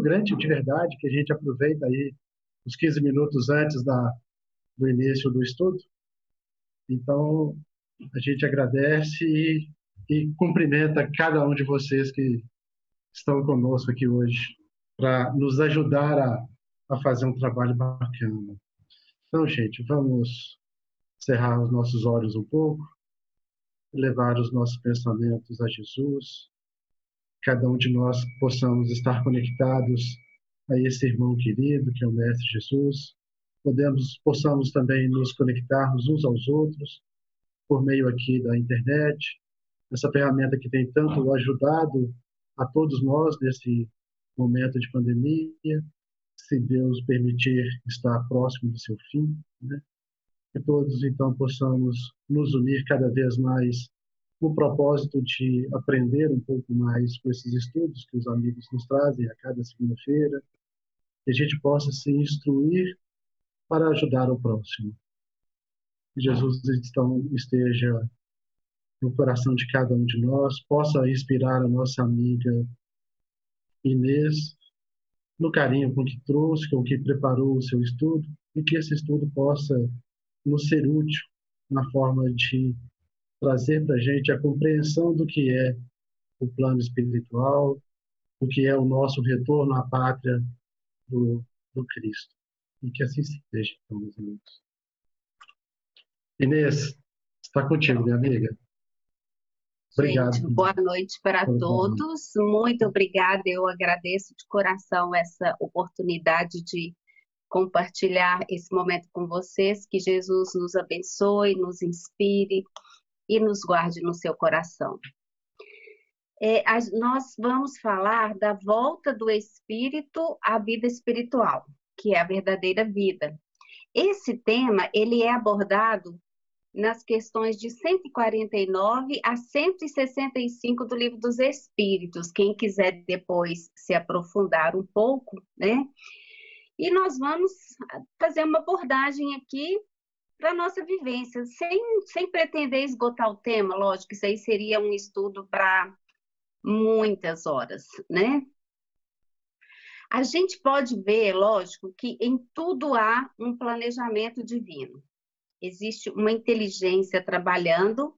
grande de verdade que a gente aproveita aí os 15 minutos antes da, do início do estudo. Então, a gente agradece e, e cumprimenta cada um de vocês que estão conosco aqui hoje para nos ajudar a, a fazer um trabalho bacana. Então, gente, vamos cerrar os nossos olhos um pouco, levar os nossos pensamentos a Jesus, cada um de nós possamos estar conectados a esse irmão querido que é o Mestre Jesus, podemos possamos também nos conectarmos uns aos outros por meio aqui da internet, essa ferramenta que tem tanto ajudado a todos nós nesse momento de pandemia, se Deus permitir estar próximo do seu fim, né? que todos então possamos nos unir cada vez mais o propósito de aprender um pouco mais com esses estudos que os amigos nos trazem a cada segunda-feira, que a gente possa se instruir para ajudar o próximo. Que Jesus então esteja no coração de cada um de nós, possa inspirar a nossa amiga Inês no carinho com que trouxe, com que preparou o seu estudo, e que esse estudo possa nos ser útil na forma de trazer para a gente a compreensão do que é o plano espiritual, o que é o nosso retorno à pátria do, do Cristo. E que assim seja, meus amigos. Inês, está contigo, minha amiga. Obrigado. Gente, boa noite para todos. Muito obrigada. Eu agradeço de coração essa oportunidade de compartilhar esse momento com vocês. Que Jesus nos abençoe, nos inspire e nos guarde no seu coração. É, nós vamos falar da volta do espírito à vida espiritual, que é a verdadeira vida. Esse tema ele é abordado nas questões de 149 a 165 do Livro dos Espíritos. Quem quiser depois se aprofundar um pouco, né? E nós vamos fazer uma abordagem aqui para nossa vivência, sem, sem pretender esgotar o tema, lógico, isso aí seria um estudo para muitas horas, né? A gente pode ver, lógico, que em tudo há um planejamento divino. Existe uma inteligência trabalhando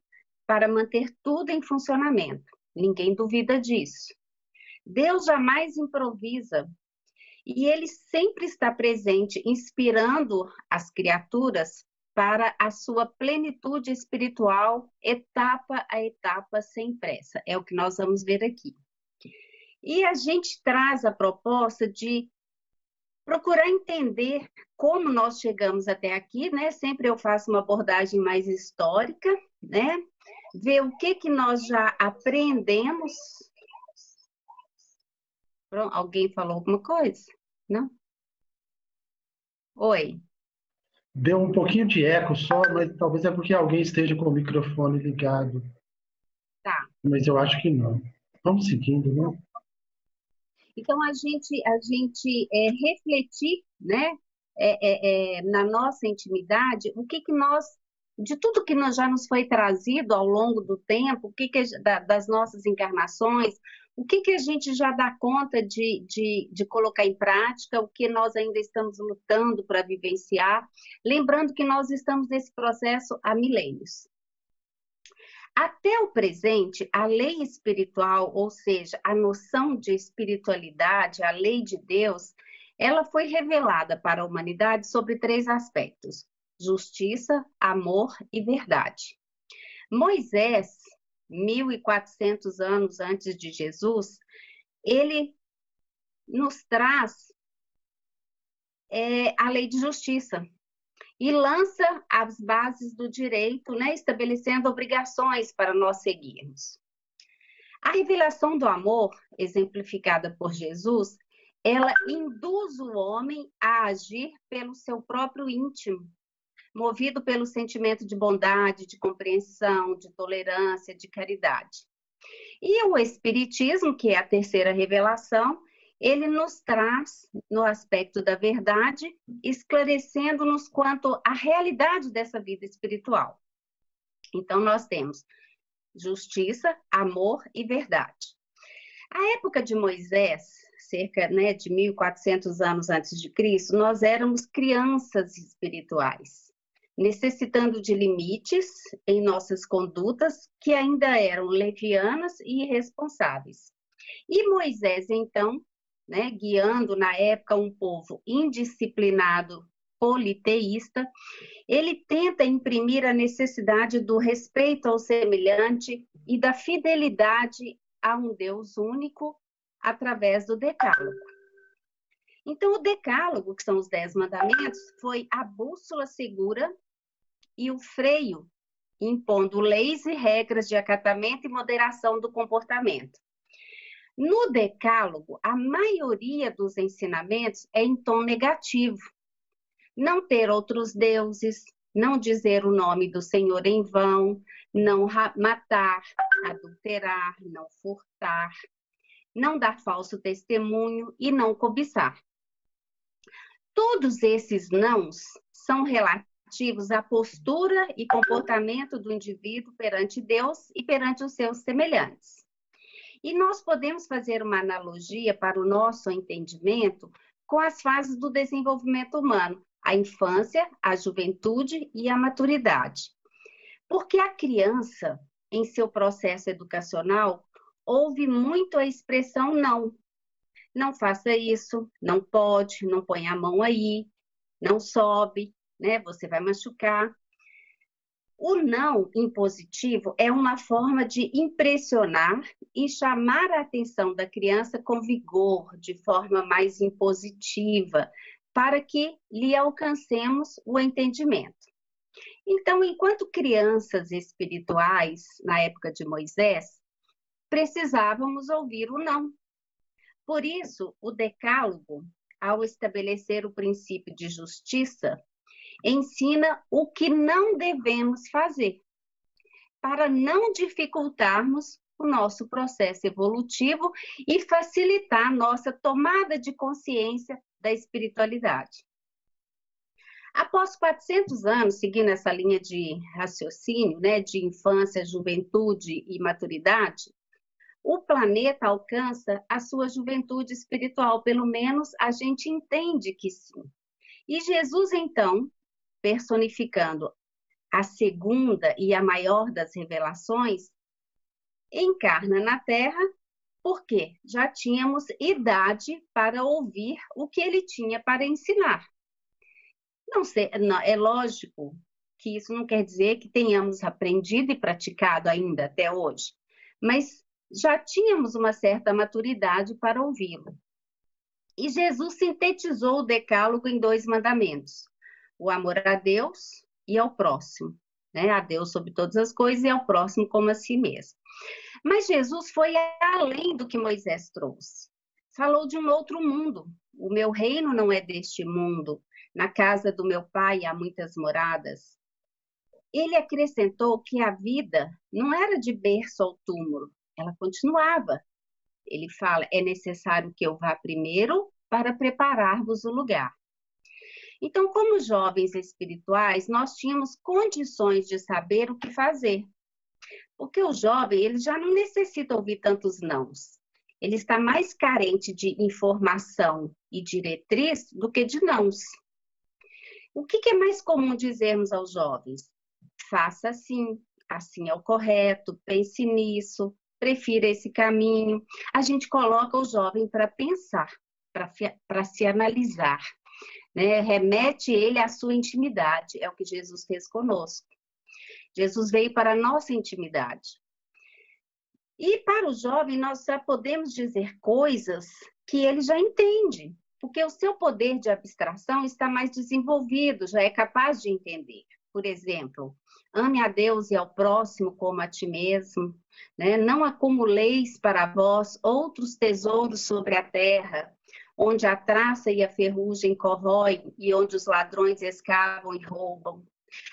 para manter tudo em funcionamento. Ninguém duvida disso. Deus jamais improvisa e ele sempre está presente, inspirando as criaturas para a sua plenitude espiritual, etapa a etapa, sem pressa. É o que nós vamos ver aqui. E a gente traz a proposta de procurar entender como nós chegamos até aqui, né? Sempre eu faço uma abordagem mais histórica, né? Ver o que que nós já aprendemos. Pronto, alguém falou alguma coisa? Não? Oi. Deu um pouquinho de eco só, mas talvez é porque alguém esteja com o microfone ligado. Tá. Mas eu acho que não. Vamos seguindo, não? Então, a gente, a gente é, refletir, né, é, é, é, na nossa intimidade, o que que nós, de tudo que nós já nos foi trazido ao longo do tempo, o que que, da, das nossas encarnações, o que, que a gente já dá conta de, de, de colocar em prática, o que nós ainda estamos lutando para vivenciar, lembrando que nós estamos nesse processo há milênios. Até o presente, a lei espiritual, ou seja, a noção de espiritualidade, a lei de Deus, ela foi revelada para a humanidade sobre três aspectos: justiça, amor e verdade. Moisés, 1400 anos antes de Jesus, ele nos traz é, a lei de justiça e lança as bases do direito, né, estabelecendo obrigações para nós seguirmos. A revelação do amor, exemplificada por Jesus, ela induz o homem a agir pelo seu próprio íntimo, movido pelo sentimento de bondade, de compreensão, de tolerância, de caridade. E o Espiritismo, que é a terceira revelação, ele nos traz no aspecto da verdade, esclarecendo-nos quanto à realidade dessa vida espiritual. Então, nós temos justiça, amor e verdade. A época de Moisés cerca né, de 1.400 anos antes de Cristo, nós éramos crianças espirituais, necessitando de limites em nossas condutas que ainda eram levianas e irresponsáveis. E Moisés, então, né, guiando na época um povo indisciplinado, politeísta, ele tenta imprimir a necessidade do respeito ao semelhante e da fidelidade a um Deus único através do Decálogo. Então, o Decálogo, que são os Dez Mandamentos, foi a bússola segura e o freio, impondo leis e regras de acatamento e moderação do comportamento. No Decálogo, a maioria dos ensinamentos é em tom negativo. Não ter outros deuses, não dizer o nome do Senhor em vão, não matar, adulterar, não furtar, não dar falso testemunho e não cobiçar. Todos esses nãos são relativos à postura e comportamento do indivíduo perante Deus e perante os seus semelhantes. E nós podemos fazer uma analogia para o nosso entendimento com as fases do desenvolvimento humano, a infância, a juventude e a maturidade. Porque a criança, em seu processo educacional, ouve muito a expressão não. Não faça isso, não pode, não põe a mão aí, não sobe, né? Você vai machucar. O não impositivo é uma forma de impressionar e chamar a atenção da criança com vigor, de forma mais impositiva, para que lhe alcancemos o entendimento. Então, enquanto crianças espirituais, na época de Moisés, precisávamos ouvir o não. Por isso, o Decálogo, ao estabelecer o princípio de justiça, ensina o que não devemos fazer, para não dificultarmos o nosso processo evolutivo e facilitar nossa tomada de consciência da espiritualidade. Após 400 anos, seguindo essa linha de raciocínio, né, de infância, juventude e maturidade, o planeta alcança a sua juventude espiritual, pelo menos a gente entende que sim. E Jesus, então, personificando a segunda e a maior das revelações, encarna na Terra porque já tínhamos idade para ouvir o que ele tinha para ensinar. Não sei, não, é lógico que isso não quer dizer que tenhamos aprendido e praticado ainda até hoje, mas já tínhamos uma certa maturidade para ouvi-lo. E Jesus sintetizou o decálogo em dois mandamentos: o amor a Deus e ao próximo, né? A Deus sobre todas as coisas e ao próximo como a si mesmo. Mas Jesus foi além do que Moisés trouxe. Falou de um outro mundo. O meu reino não é deste mundo. Na casa do meu pai há muitas moradas. Ele acrescentou que a vida não era de berço ao túmulo, ela continuava. Ele fala: é necessário que eu vá primeiro para preparar-vos o lugar. Então, como jovens espirituais, nós tínhamos condições de saber o que fazer. Porque o jovem, ele já não necessita ouvir tantos nãos. Ele está mais carente de informação e diretriz do que de nãos. O que, que é mais comum dizermos aos jovens? Faça assim, assim é o correto, pense nisso, prefira esse caminho. A gente coloca o jovem para pensar, para se analisar né? remete ele à sua intimidade, é o que Jesus fez conosco. Jesus veio para a nossa intimidade. E para o jovem, nós já podemos dizer coisas que ele já entende, porque o seu poder de abstração está mais desenvolvido, já é capaz de entender. Por exemplo, ame a Deus e ao próximo como a ti mesmo, né? não acumuleis para vós outros tesouros sobre a terra, onde a traça e a ferrugem corroem e onde os ladrões escavam e roubam.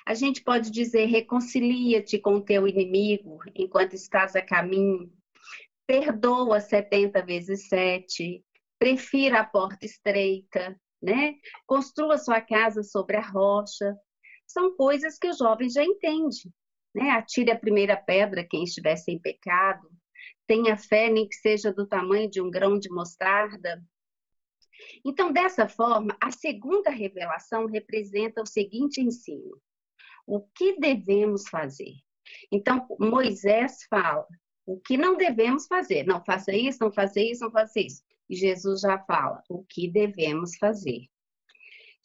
A gente pode dizer: reconcilia-te com teu inimigo enquanto estás a caminho. Perdoa 70 vezes 7. Prefira a porta estreita, né? Construa sua casa sobre a rocha. São coisas que o jovem já entende. Né? Atire a primeira pedra quem estiver sem pecado. tenha fé, nem que seja do tamanho de um grão de mostarda. Então, dessa forma, a segunda revelação representa o seguinte ensino: o que devemos fazer? Então, Moisés fala o que não devemos fazer. Não faça isso, não faça isso, não faça isso. E Jesus já fala o que devemos fazer.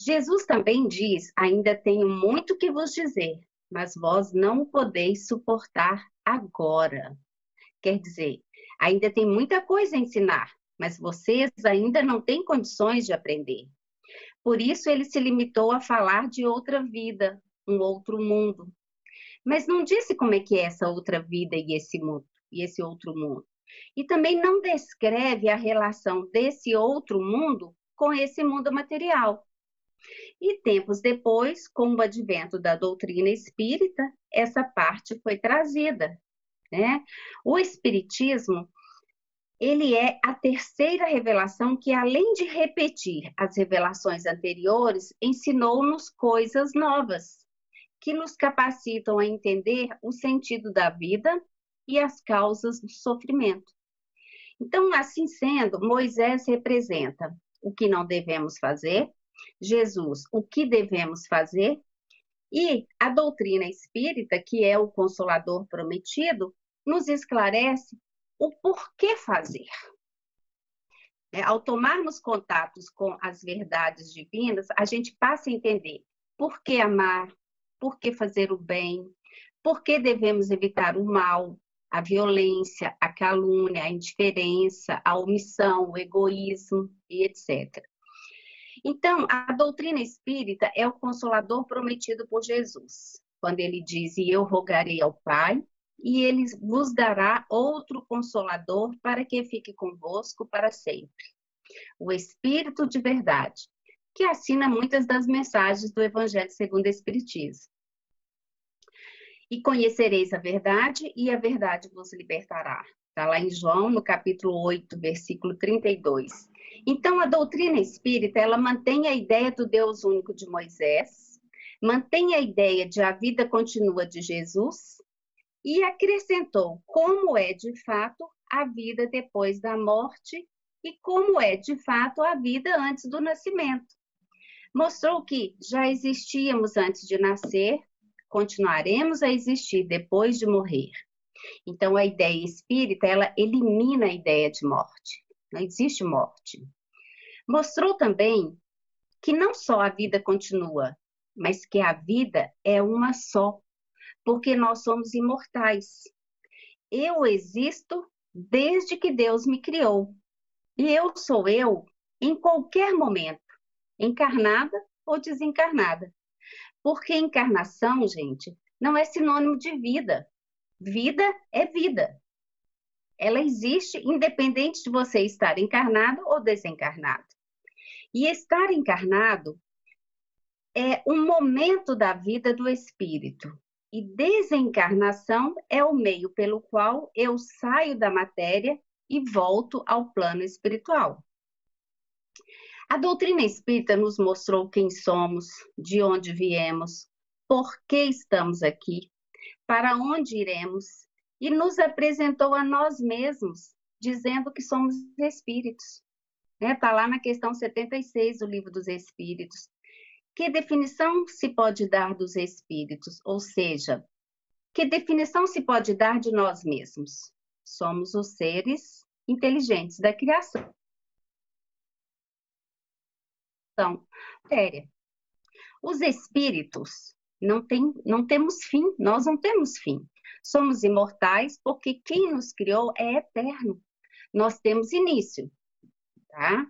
Jesus também diz: Ainda tenho muito que vos dizer, mas vós não o podeis suportar agora. Quer dizer, ainda tem muita coisa a ensinar, mas vocês ainda não têm condições de aprender. Por isso ele se limitou a falar de outra vida, um outro mundo. Mas não disse como é que é essa outra vida e esse mundo, e esse outro mundo. E também não descreve a relação desse outro mundo com esse mundo material. E tempos depois, com o advento da doutrina espírita, essa parte foi trazida. Né? O espiritismo ele é a terceira revelação que, além de repetir as revelações anteriores, ensinou-nos coisas novas, que nos capacitam a entender o sentido da vida e as causas do sofrimento. Então, assim sendo, Moisés representa o que não devemos fazer, Jesus, o que devemos fazer, e a doutrina espírita, que é o consolador prometido, nos esclarece o porquê fazer. É, ao tomarmos contatos com as verdades divinas, a gente passa a entender por que amar, por que fazer o bem, por que devemos evitar o mal, a violência, a calúnia, a indiferença, a omissão, o egoísmo e etc. Então, a doutrina espírita é o consolador prometido por Jesus, quando ele diz: E eu rogarei ao Pai, e ele vos dará outro consolador para que fique convosco para sempre. O Espírito de verdade, que assina muitas das mensagens do Evangelho segundo o Espiritismo. E conhecereis a verdade, e a verdade vos libertará. Está lá em João, no capítulo 8, versículo 32. Então, a doutrina espírita, ela mantém a ideia do Deus único de Moisés, mantém a ideia de a vida continua de Jesus, e acrescentou como é de fato a vida depois da morte e como é de fato a vida antes do nascimento. Mostrou que já existíamos antes de nascer, continuaremos a existir depois de morrer. Então a ideia espírita, ela elimina a ideia de morte. Não existe morte. Mostrou também que não só a vida continua, mas que a vida é uma só porque nós somos imortais. Eu existo desde que Deus me criou. E eu sou eu em qualquer momento, encarnada ou desencarnada. Porque encarnação, gente, não é sinônimo de vida. Vida é vida. Ela existe independente de você estar encarnado ou desencarnado. E estar encarnado é um momento da vida do espírito. E desencarnação é o meio pelo qual eu saio da matéria e volto ao plano espiritual. A doutrina espírita nos mostrou quem somos, de onde viemos, por que estamos aqui, para onde iremos, e nos apresentou a nós mesmos, dizendo que somos espíritos. Está né? Lá na questão 76 do Livro dos Espíritos. Que definição se pode dar dos espíritos? Ou seja, que definição se pode dar de nós mesmos? Somos os seres inteligentes da criação. Então, séria. Os espíritos não, tem, não temos fim, nós não temos fim. Somos imortais porque quem nos criou é eterno. Nós temos início, tá?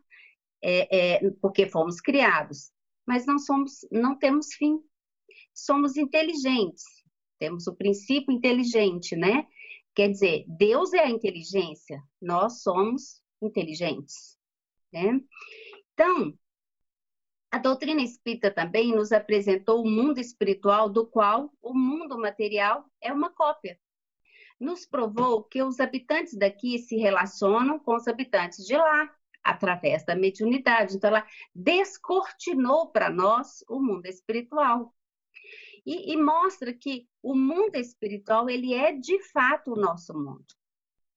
É, é, porque fomos criados mas não somos, não temos fim. Somos inteligentes, temos o princípio inteligente, né? Quer dizer, Deus é a inteligência, nós somos inteligentes, né? Então, a doutrina espírita também nos apresentou o mundo espiritual do qual o mundo material é uma cópia. Nos provou que os habitantes daqui se relacionam com os habitantes de lá, através da mediunidade. Então, ela descortinou para nós o mundo espiritual. E, e, mostra que o mundo espiritual, ele é de fato o nosso mundo.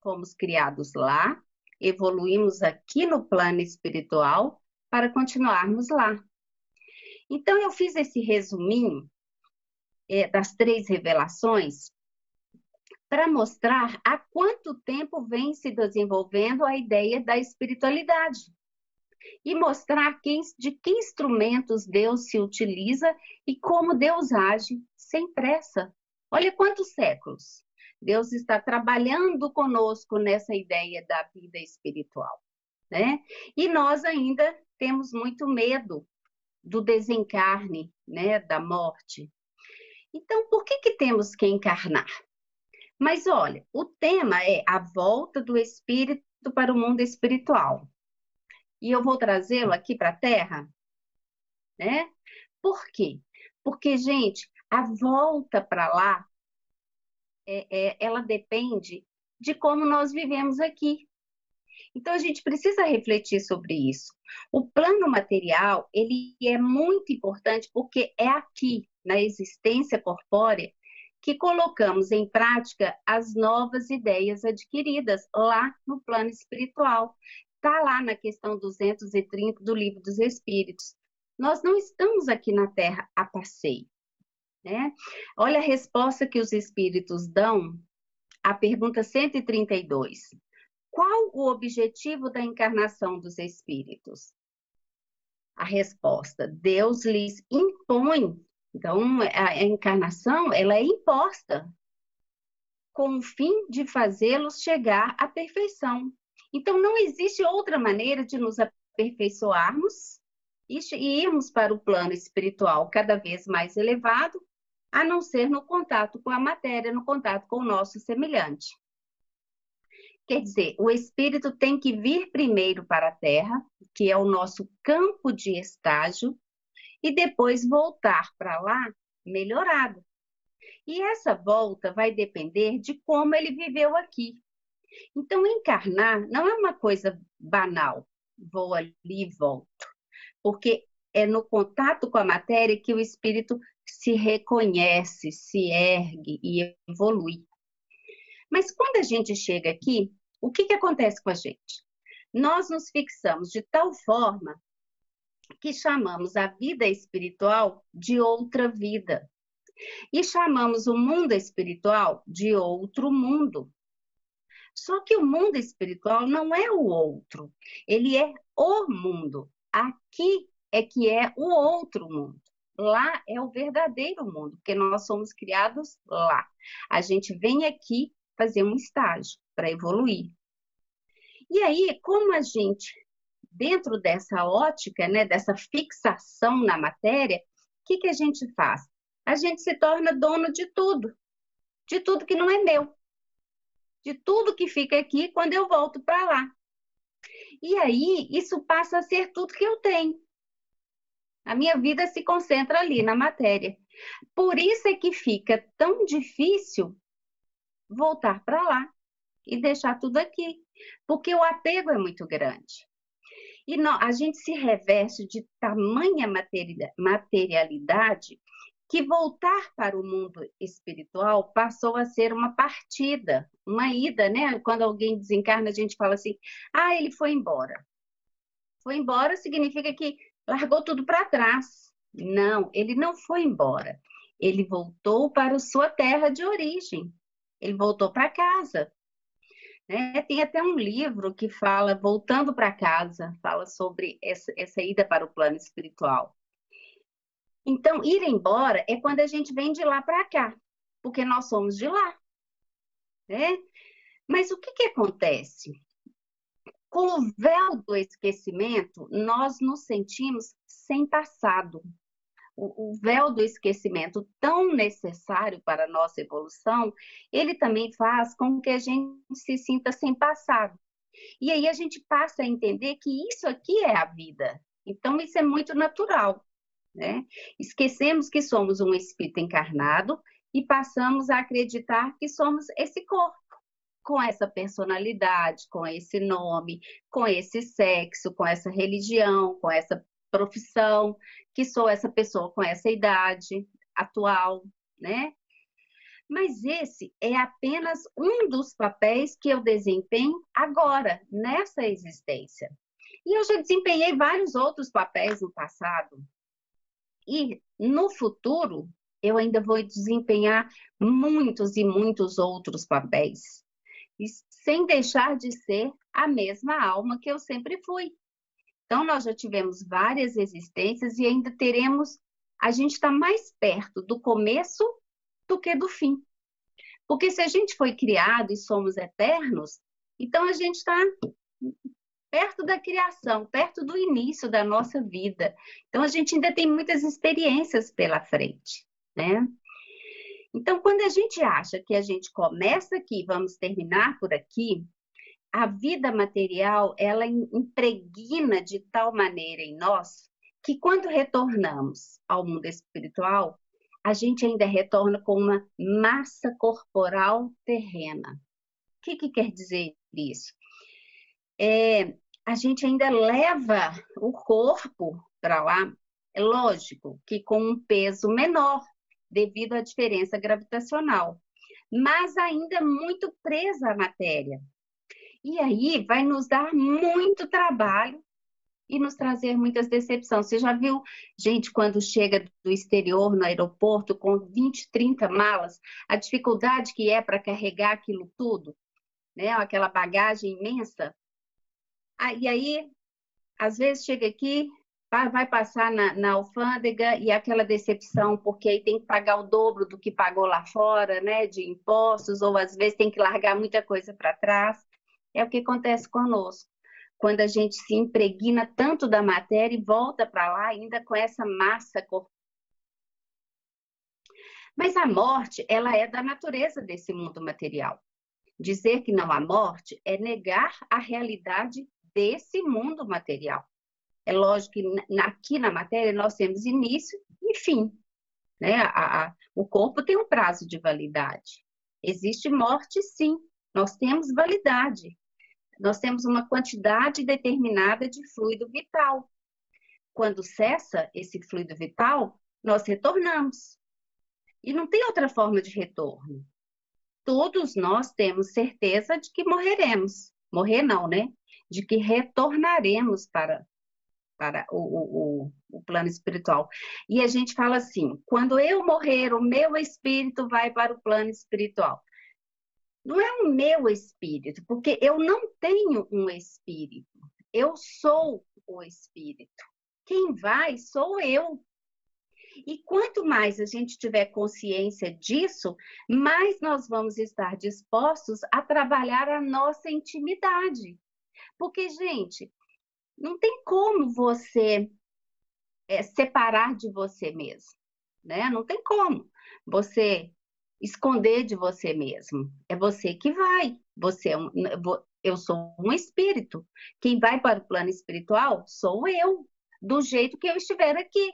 fomos criados lá, evoluímos aqui no plano espiritual para continuarmos lá. Então, eu fiz esse resuminho é, das três revelações para mostrar há quanto tempo vem se desenvolvendo a ideia da espiritualidade e mostrar de que instrumentos Deus se utiliza e como Deus age sem pressa. Olha quantos séculos. Deus está trabalhando conosco nessa ideia da vida espiritual, né? E nós ainda temos muito medo do desencarne, né, da morte. Então, por que que temos que encarnar? Mas olha, o tema é a volta do espírito para o mundo espiritual. E eu vou trazê-lo aqui para a Terra, né? Por quê? Porque, gente, a volta para lá é, é, ela depende de como nós vivemos aqui. Então a gente precisa refletir sobre isso. O plano material ele é muito importante porque é aqui na existência corpórea que colocamos em prática as novas ideias adquiridas lá no plano espiritual. Está lá na questão 230 do Livro dos Espíritos. Nós não estamos aqui na Terra a passeio. Né? Olha a resposta que os espíritos dão à pergunta 132. Qual o objetivo da encarnação dos espíritos? A resposta: Deus lhes impõe. Então, a encarnação ela é imposta com o fim de fazê-los chegar à perfeição. Então, não existe outra maneira de nos aperfeiçoarmos e irmos para o plano espiritual cada vez mais elevado a não ser no contato com a matéria, no contato com o nosso semelhante. Quer dizer, o espírito tem que vir primeiro para a Terra, que é o nosso campo de estágio, e depois voltar para lá melhorado. E essa volta vai depender de como ele viveu aqui. Então, encarnar não é uma coisa banal, vou ali e volto, porque é no contato com a matéria que o espírito se reconhece, se ergue e evolui. Mas quando a gente chega aqui, o que, que acontece com a gente? Nós nos fixamos de tal forma que chamamos a vida espiritual de outra vida. E chamamos o mundo espiritual de outro mundo. Só que o mundo espiritual não é o outro, ele é o mundo. Aqui é que é o outro mundo. Lá é o verdadeiro mundo, porque nós somos criados lá. A gente vem aqui fazer um estágio para evoluir. E aí, como a gente, dentro dessa ótica, né, dessa fixação na matéria, o que, que a gente faz? A gente se torna dono de tudo, de tudo que não é meu, de tudo que fica aqui quando eu volto para lá. E aí, isso passa a ser tudo que eu tenho. A minha vida se concentra ali na matéria. Por isso é que fica tão difícil voltar para lá e deixar tudo aqui, porque o apego é muito grande. E não, a gente se reveste de tamanha materialidade que voltar para o mundo espiritual passou a ser uma partida, uma ida, né? Quando alguém desencarna, a gente fala assim: ah, ele foi embora. Foi embora significa que largou tudo para trás. Não, ele não foi embora. Ele voltou para sua terra de origem. Ele voltou para casa. Né? Tem até um livro que fala Voltando para Casa, fala sobre essa, essa ida para o plano espiritual. Então, ir embora é quando a gente vem de lá para cá, porque nós somos de lá. Né? Mas o que, que acontece? Com o véu do esquecimento, nós nos sentimos sem passado. O, véu do esquecimento, tão necessário para a nossa evolução, ele também faz com que a gente se sinta sem passado. E aí a gente passa a entender que isso aqui é a vida. Então, isso é muito natural. Né? Esquecemos que somos um espírito encarnado e passamos a acreditar que somos esse corpo com essa personalidade, com esse nome, com esse sexo, com essa religião, com essa profissão, que sou essa pessoa com essa idade atual, né? Mas esse é apenas um dos papéis que eu desempenho agora, nessa existência. E eu já desempenhei vários outros papéis no passado. E no futuro, eu ainda vou desempenhar muitos e muitos outros papéis. E sem deixar de ser a mesma alma que eu sempre fui. Então, nós já tivemos várias existências e ainda teremos. A gente está mais perto do começo do que do fim. Porque se a gente foi criado e somos eternos, então a gente está perto da criação, perto do início da nossa vida. Então a gente ainda tem muitas experiências pela frente, né? Então, quando a gente acha que a gente começa aqui, vamos terminar por aqui, a vida material ela impregna de tal maneira em nós que quando retornamos ao mundo espiritual, a gente ainda retorna com uma massa corporal terrena. O que, que quer dizer isso? É, a gente ainda leva o corpo para lá, é lógico que com um peso menor, devido à diferença gravitacional, mas ainda muito presa à matéria. E aí vai nos dar muito trabalho e nos trazer muitas decepções. Você já viu gente quando chega do exterior no aeroporto com 20, 30 malas, a dificuldade que é para carregar aquilo tudo, né? Aquela bagagem imensa. Ah, e aí, às vezes chega aqui, vai passar na, na, alfândega e aquela decepção, porque aí tem que pagar o dobro do que pagou lá fora, né, de impostos, ou às vezes tem que largar muita coisa para trás. É o que acontece conosco quando a gente se impregna tanto da matéria e volta para lá ainda com essa massa corporal. Mas a morte, ela é da natureza desse mundo material. Dizer que não há morte é negar a realidade desse mundo material. É lógico que aqui na matéria nós temos início e fim. Né? A, a, o corpo tem um prazo de validade. Existe morte, sim. Nós temos validade nós temos uma quantidade determinada de fluido vital. Quando cessa esse fluido vital, nós retornamos. E não tem outra forma de retorno. Todos nós temos certeza de que morreremos. Morrer não, né? De que retornaremos para, para o, o, o plano espiritual. E a gente fala assim: quando eu morrer, o meu espírito vai para o plano espiritual não é o meu espírito, porque eu não tenho um espírito. Eu sou o espírito. Quem vai sou eu. E quanto mais a gente tiver consciência disso, mais nós vamos estar dispostos a trabalhar a nossa intimidade. Porque, gente, não tem como você é, separar de você mesmo, né? Não tem como. Você esconder de você mesmo. É você que vai. Você é um, eu sou um espírito. Quem vai para o plano espiritual sou eu, do jeito que eu estiver aqui.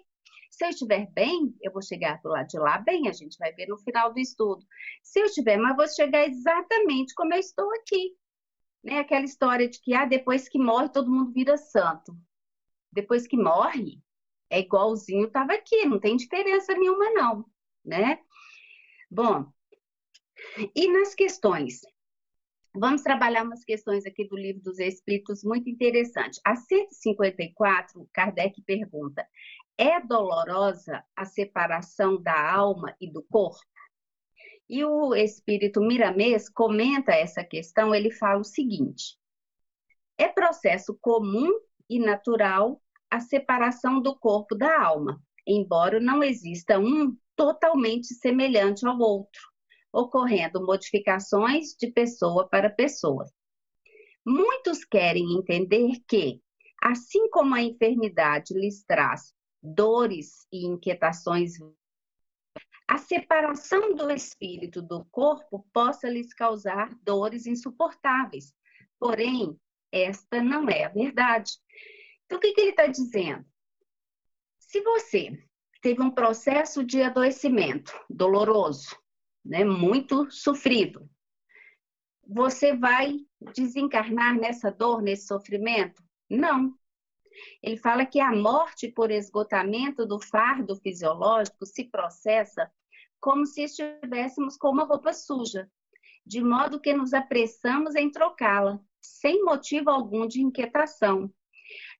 Se eu estiver bem, eu vou chegar do lado de lá bem, a gente vai ver no final do estudo. Se eu estiver, mas vou chegar exatamente como eu estou aqui. Né? Aquela história de que ah, depois que morre, todo mundo vira santo. Depois que morre, é igualzinho estava aqui, não tem diferença nenhuma, não. Né? Bom, e nas questões? Vamos trabalhar umas questões aqui do livro dos Espíritos muito interessantes. A 154, Kardec pergunta: é dolorosa a separação da alma e do corpo? E o espírito Miramês comenta essa questão, ele fala o seguinte: é processo comum e natural a separação do corpo da alma, embora não exista um totalmente semelhante ao outro, ocorrendo modificações de pessoa para pessoa. Muitos querem entender que, assim como a enfermidade lhes traz dores e inquietações, a separação do espírito do corpo possa lhes causar dores insuportáveis. Porém, esta não é a verdade. Então, o que, que ele está dizendo? Se você teve um processo de adoecimento doloroso, né, muito sofrido. Você vai desencarnar nessa dor, nesse sofrimento? Não. Ele fala que a morte por esgotamento do fardo fisiológico se processa como se estivéssemos com uma roupa suja, de modo que nos apressamos em trocá-la, sem motivo algum de inquietação.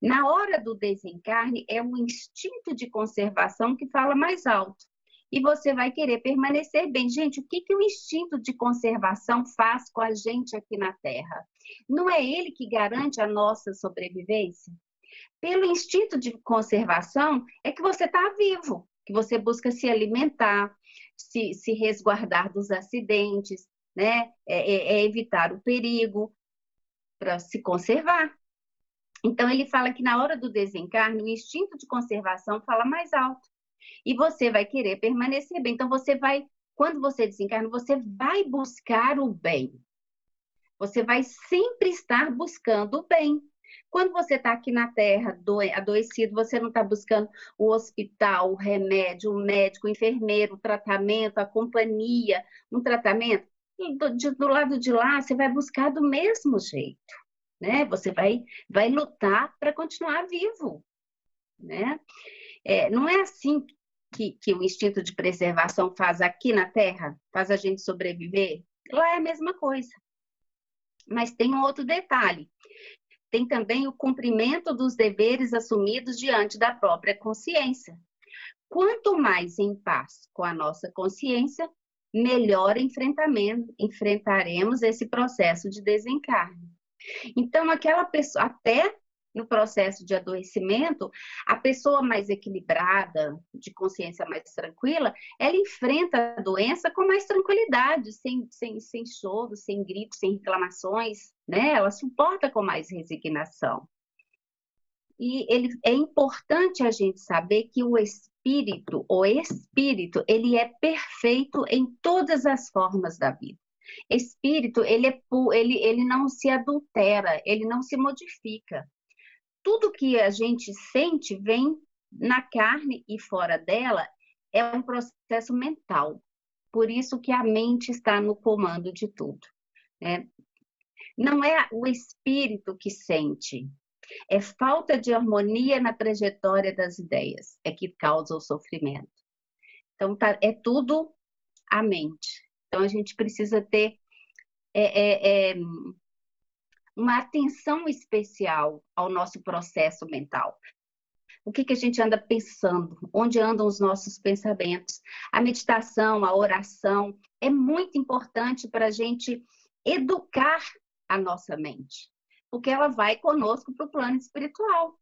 Na hora do desencarne, é o instinto de conservação que fala mais alto. E você vai querer permanecer bem. Gente, o que, que o instinto de conservação faz com a gente aqui na Terra? Não é ele que garante a nossa sobrevivência? Pelo instinto de conservação, é que você está vivo, que você busca se alimentar, se, se resguardar dos acidentes, né? É, é, é evitar o perigo para se conservar. Então, ele fala que na hora do desencarne, o instinto de conservação fala mais alto. E você vai querer permanecer bem. Então, você vai, quando você desencarna, você vai buscar o bem. Você vai sempre estar buscando o bem. Quando você está aqui na Terra adoecido, você não está buscando o hospital, o remédio, o médico, o enfermeiro, o tratamento, a companhia, um tratamento. Do, do lado de lá, você vai buscar do mesmo jeito, né? Você vai, vai lutar para continuar vivo, né? É, não é assim que, que o instinto de preservação faz aqui na Terra, faz a gente sobreviver. Lá é a mesma coisa. Mas tem um outro detalhe tem também o cumprimento dos deveres assumidos diante da própria consciência. Quanto mais em paz com a nossa consciência, melhor enfrentaremos esse processo de desencarne. Então, aquela pessoa, até no processo de adoecimento, a pessoa mais equilibrada, de consciência mais tranquila, ela enfrenta a doença com mais tranquilidade, sem, sem, sem choro, sem gritos, sem reclamações, né? Ela suporta com mais resignação. E ele, é importante a gente saber que o espírito, o espírito, ele é perfeito em todas as formas da vida. Espírito, ele, é, ele, ele não se adultera, ele não se modifica tudo que a gente sente vem na carne e fora dela é um processo mental. Por isso que a mente está no comando de tudo. Né? Não é o espírito que sente, é falta de harmonia na trajetória das ideias, é que causa o sofrimento. Então, tá, é tudo a mente. Então, a gente precisa ter é, é, é, uma atenção especial ao nosso processo mental. O que, que a gente anda pensando? Onde andam os nossos pensamentos? A meditação, a oração é muito importante para a gente educar a nossa mente, porque ela vai conosco para o plano espiritual.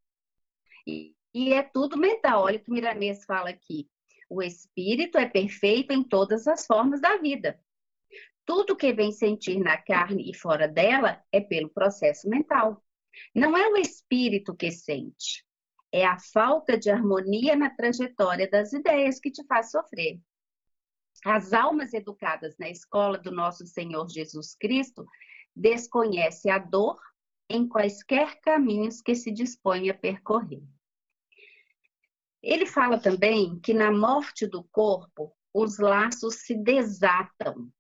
E, e é tudo mental. Olha o que Miramês fala aqui. O espírito é perfeito em todas as formas da vida. Tudo que vem sentir na carne e fora dela é pelo processo mental. Não é o espírito que sente, é a falta de harmonia na trajetória das ideias que te faz sofrer. As almas educadas na escola do nosso Senhor Jesus Cristo desconhecem a dor em quaisquer caminhos que se dispõe a percorrer. Ele fala também que na morte do corpo, os laços se desatam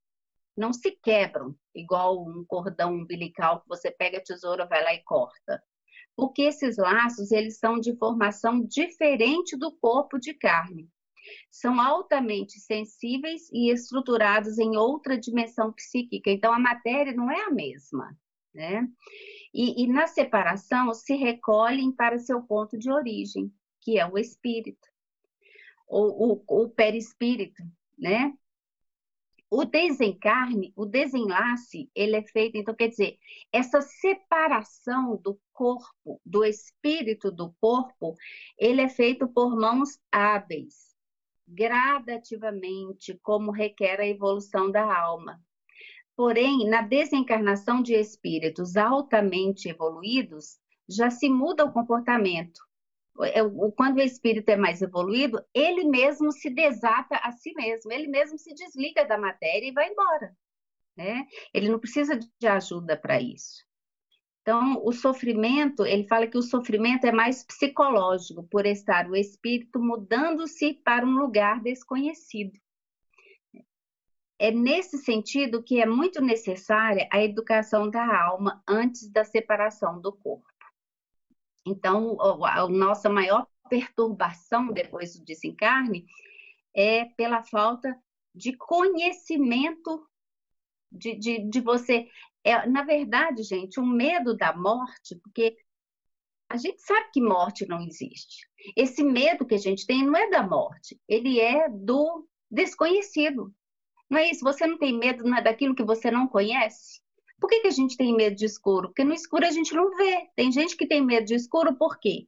não se quebram, igual um cordão umbilical que você pega a tesoura, vai lá e corta. Porque esses laços, eles são de formação diferente do corpo de carne. São altamente sensíveis e estruturados em outra dimensão psíquica. Então, a matéria não é a mesma, né? E, e na separação, se recolhem para seu ponto de origem, que é o espírito, ou o, o perispírito, né? o desencarne, o desenlace, ele é feito, então quer dizer, essa separação do corpo, do espírito do corpo, ele é feito por mãos hábeis, gradativamente, como requer a evolução da alma. Porém, na desencarnação de espíritos altamente evoluídos, já se muda o comportamento, quando o espírito é mais evoluído, ele mesmo se desata a si mesmo, ele mesmo se desliga da matéria e vai embora. Né? Ele não precisa de ajuda para isso. Então, o sofrimento, ele fala que o sofrimento é mais psicológico, por estar o espírito mudando-se para um lugar desconhecido. É nesse sentido que é muito necessária a educação da alma antes da separação do corpo. Então, a, nossa maior perturbação depois do desencarne é pela falta de conhecimento, de, de, de você. É, na verdade, gente, o medo da morte, porque a gente sabe que morte não existe. Esse medo que a gente tem não é da morte, ele é do desconhecido. Não é isso? Você não tem medo não é daquilo que você não conhece? Por que, que a gente tem medo de escuro? Porque no escuro a gente não vê. Tem gente que tem medo de escuro por quê?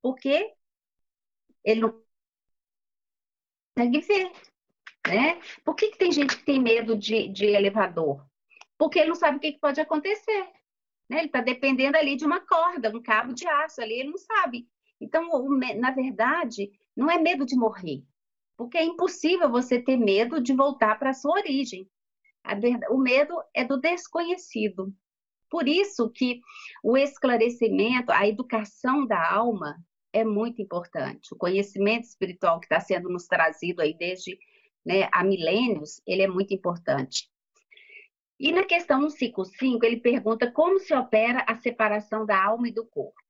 Porque ele não consegue ver. Né? Por que, que tem gente que tem medo de, de elevador? Porque ele não sabe o que, que pode acontecer. Né? Ele está dependendo ali de uma corda, um cabo de aço ali, ele não sabe. Então, o, na verdade, não é medo de morrer, porque é impossível você ter medo de voltar para a sua origem. O medo é do desconhecido. Por isso que o esclarecimento, a educação da alma é muito importante. O conhecimento espiritual que está sendo nos trazido aí desde né, há milênios, ele é muito importante. E na questão 155, ele pergunta como se opera a separação da alma e do corpo.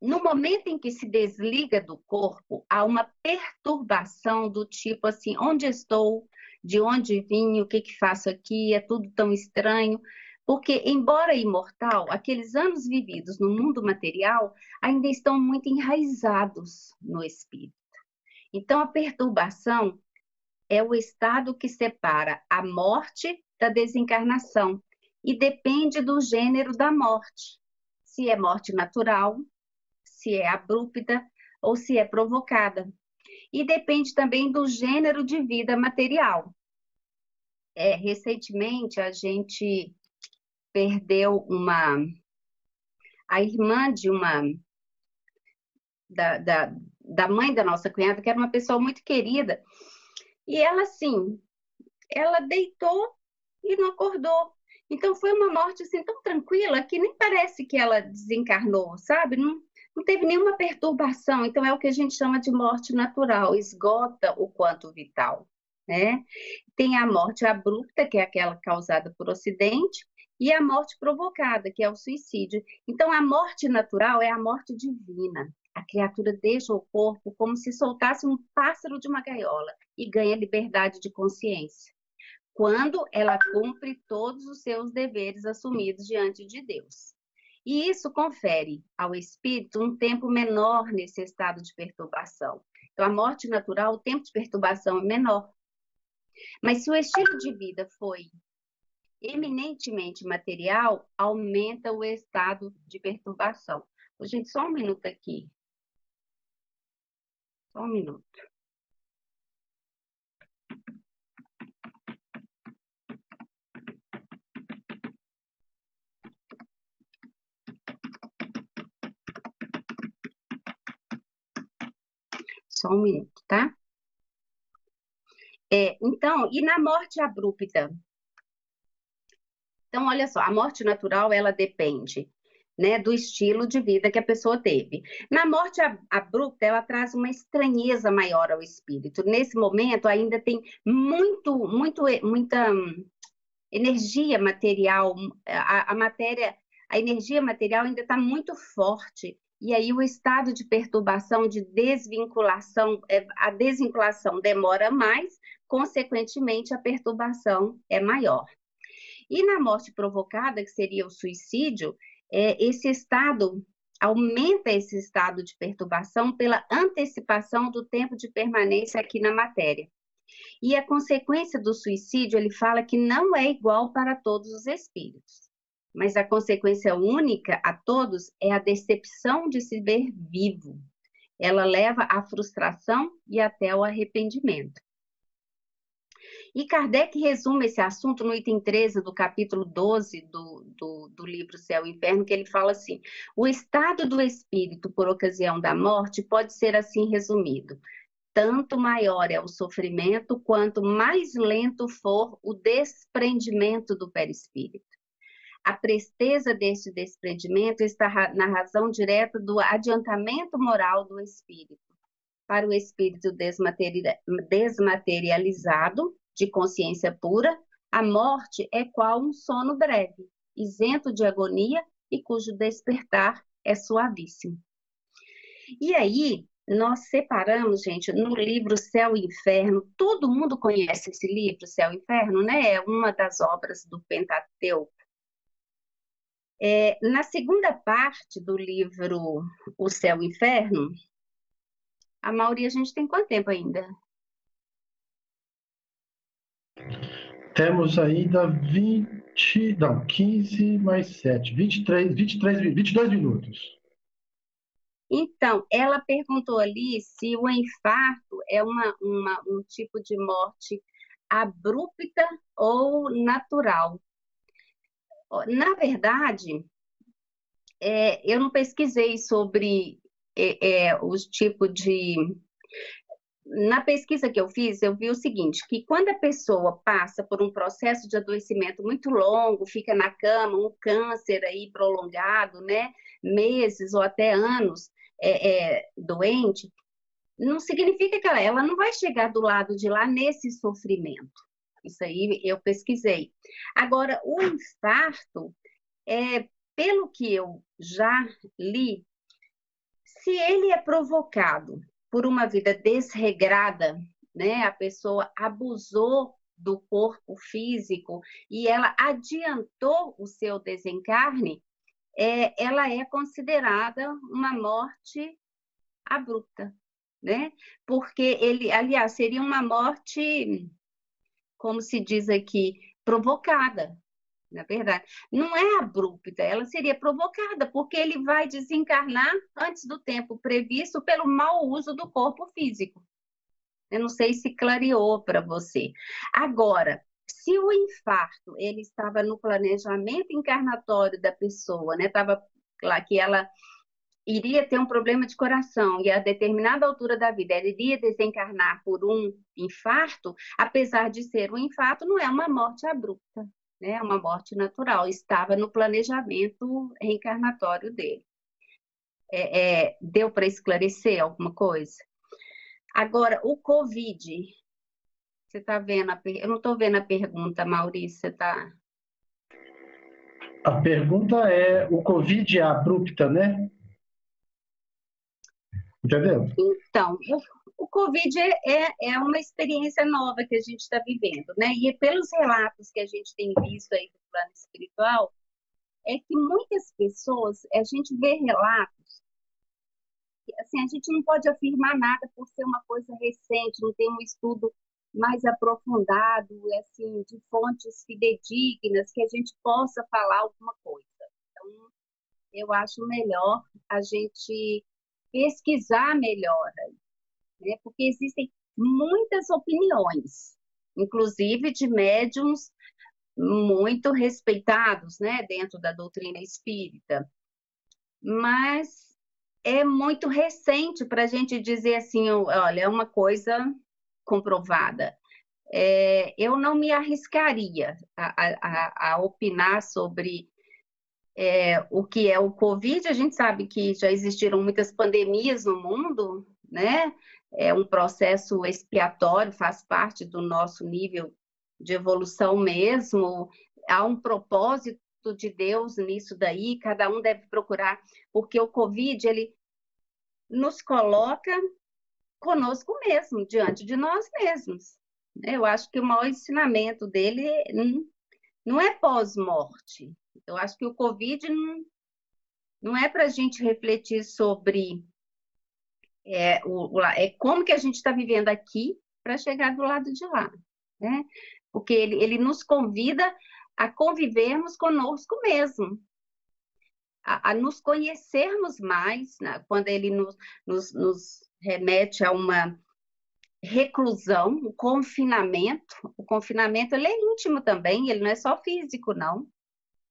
No momento em que se desliga do corpo, há uma perturbação do tipo assim: onde estou? De onde vim? O que, que faço aqui? É tudo tão estranho. Porque, embora imortal, aqueles anos vividos no mundo material ainda estão muito enraizados no espírito. Então, a perturbação é o estado que separa a morte da desencarnação e depende do gênero da morte. Se é morte natural, se é abrupta ou se é provocada. E depende também do gênero de vida material. É, recentemente, a gente perdeu uma. A irmã de uma. Da, da, da mãe da nossa cunhada, que era uma pessoa muito querida. E ela, assim, ela deitou e não acordou. Então foi uma morte assim tão tranquila que nem parece que ela desencarnou, sabe? Não, não teve nenhuma perturbação. Então é o que a gente chama de morte natural, esgota o quanto vital, né? Tem a morte abrupta, que é aquela causada por acidente, e a morte provocada, que é o suicídio. Então a morte natural é a morte divina. A criatura deixa o corpo como se soltasse um pássaro de uma gaiola e ganha liberdade de consciência quando ela cumpre todos os seus deveres assumidos diante de Deus. E isso confere ao espírito um tempo menor nesse estado de perturbação. Então, a morte natural, o tempo de perturbação é menor. Mas se o estilo de vida foi eminentemente material, aumenta o estado de perturbação. Gente, só um minuto aqui. Só um minuto. Só um minuto, tá? É, então, e na morte abrupta? Então, olha só, a morte natural, ela depende né, do estilo de vida que a pessoa teve. Na morte abrupta, ela traz uma estranheza maior ao espírito. Nesse momento, ainda tem muito, muito, muita hum, energia material, a, a matéria, a energia material ainda está muito forte e aí o estado de perturbação, de desvinculação, é, a desvinculação demora mais, consequentemente a perturbação é maior. E na morte provocada, que seria o suicídio, é, esse estado aumenta esse estado de perturbação pela antecipação do tempo de permanência aqui na matéria. E a consequência do suicídio, ele fala que não é igual para todos os espíritos mas a consequência única a todos é a decepção de se ver vivo. Ela leva à frustração e até ao arrependimento. E Kardec resume esse assunto no item 13 do capítulo 12 do, do, do, livro Céu e Inferno, que ele fala assim: o estado do espírito por ocasião da morte pode ser assim resumido. Tanto maior é o sofrimento, quanto mais lento for o desprendimento do perispírito. A presteza deste desprendimento está na razão direta do adiantamento moral do espírito. Para o espírito desmaterializado, de consciência pura, a morte é qual um sono breve, isento de agonia e cujo despertar é suavíssimo. E aí, nós separamos, gente, no livro Céu e Inferno. Todo mundo conhece esse livro, Céu e Inferno, né? É uma das obras do Pentateuco. É, na segunda parte do livro O Céu e Inferno, a maioria a gente tem quanto tempo ainda? Temos ainda 20, não, 15 mais 7, 23, 23, 22 minutos. Então, ela perguntou ali se o infarto é uma, uma, um tipo de morte abrupta ou natural. Na verdade, é, eu não pesquisei sobre é, é, os tipos de. Na pesquisa que eu fiz, eu vi o seguinte: que quando a pessoa passa por um processo de adoecimento muito longo, fica na cama, um câncer aí prolongado, né, meses ou até anos, é, é, doente, não significa que ela, ela não vai chegar do lado de lá nesse sofrimento. Isso aí eu pesquisei. Agora, o infarto, é, pelo que eu já li, se ele é provocado por uma vida desregrada, né, a pessoa abusou do corpo físico e ela adiantou o seu desencarne, é, ela é considerada uma morte abrupta, né? Porque ele, aliás, seria uma morte, como se diz aqui, provocada, na verdade. Não é abrupta, ela seria provocada, porque ele vai desencarnar antes do tempo previsto pelo mau uso do corpo físico. Eu não sei se clareou para você. Agora, se o infarto ele estava no planejamento encarnatório da pessoa, né, estava lá que ela iria ter um problema de coração e a determinada altura da vida ela iria desencarnar por um infarto, apesar de ser um infarto, não é uma morte abrupta, né? É uma morte natural, estava no planejamento reencarnatório dele. É, é, deu para esclarecer alguma coisa? Agora, o Covid, você está vendo? A per... Eu não estou vendo a pergunta, Maurício. Você está. A pergunta é: o Covid é abrupta, né? Entendeu? Então, o Covid é, é, é uma experiência nova que a gente está vivendo, né? E pelos relatos que a gente tem visto aí do plano espiritual, é que muitas pessoas, a gente vê relatos, assim, a gente não pode afirmar nada por ser uma coisa recente, não tem um estudo mais aprofundado, assim, de fontes fidedignas, que a gente possa falar alguma coisa. Então, eu acho melhor a gente pesquisar melhor, né? porque existem muitas opiniões, inclusive de médiums muito respeitados, né, dentro da doutrina espírita, mas é muito recente para a gente dizer assim, olha, é uma coisa comprovada. É, eu não me arriscaria a, a, a opinar sobre é, o que é o Covid. A gente sabe que já existiram muitas pandemias no mundo, né? É um processo expiatório, faz parte do nosso nível de evolução mesmo. Há um propósito de Deus nisso daí, cada um deve procurar, porque o Covid, ele nos coloca conosco mesmo, diante de nós mesmos. Eu acho que o maior ensinamento dele não é pós-morte. Eu acho que o Covid não, não é para a gente refletir sobre é, o, é como que a gente está vivendo aqui para chegar do lado de lá, né? Porque ele, ele nos convida a convivermos conosco mesmo, a, a nos conhecermos mais, né? quando ele nos, nos, nos remete a uma reclusão, um confinamento. O confinamento ele é íntimo também, ele não é só físico, não.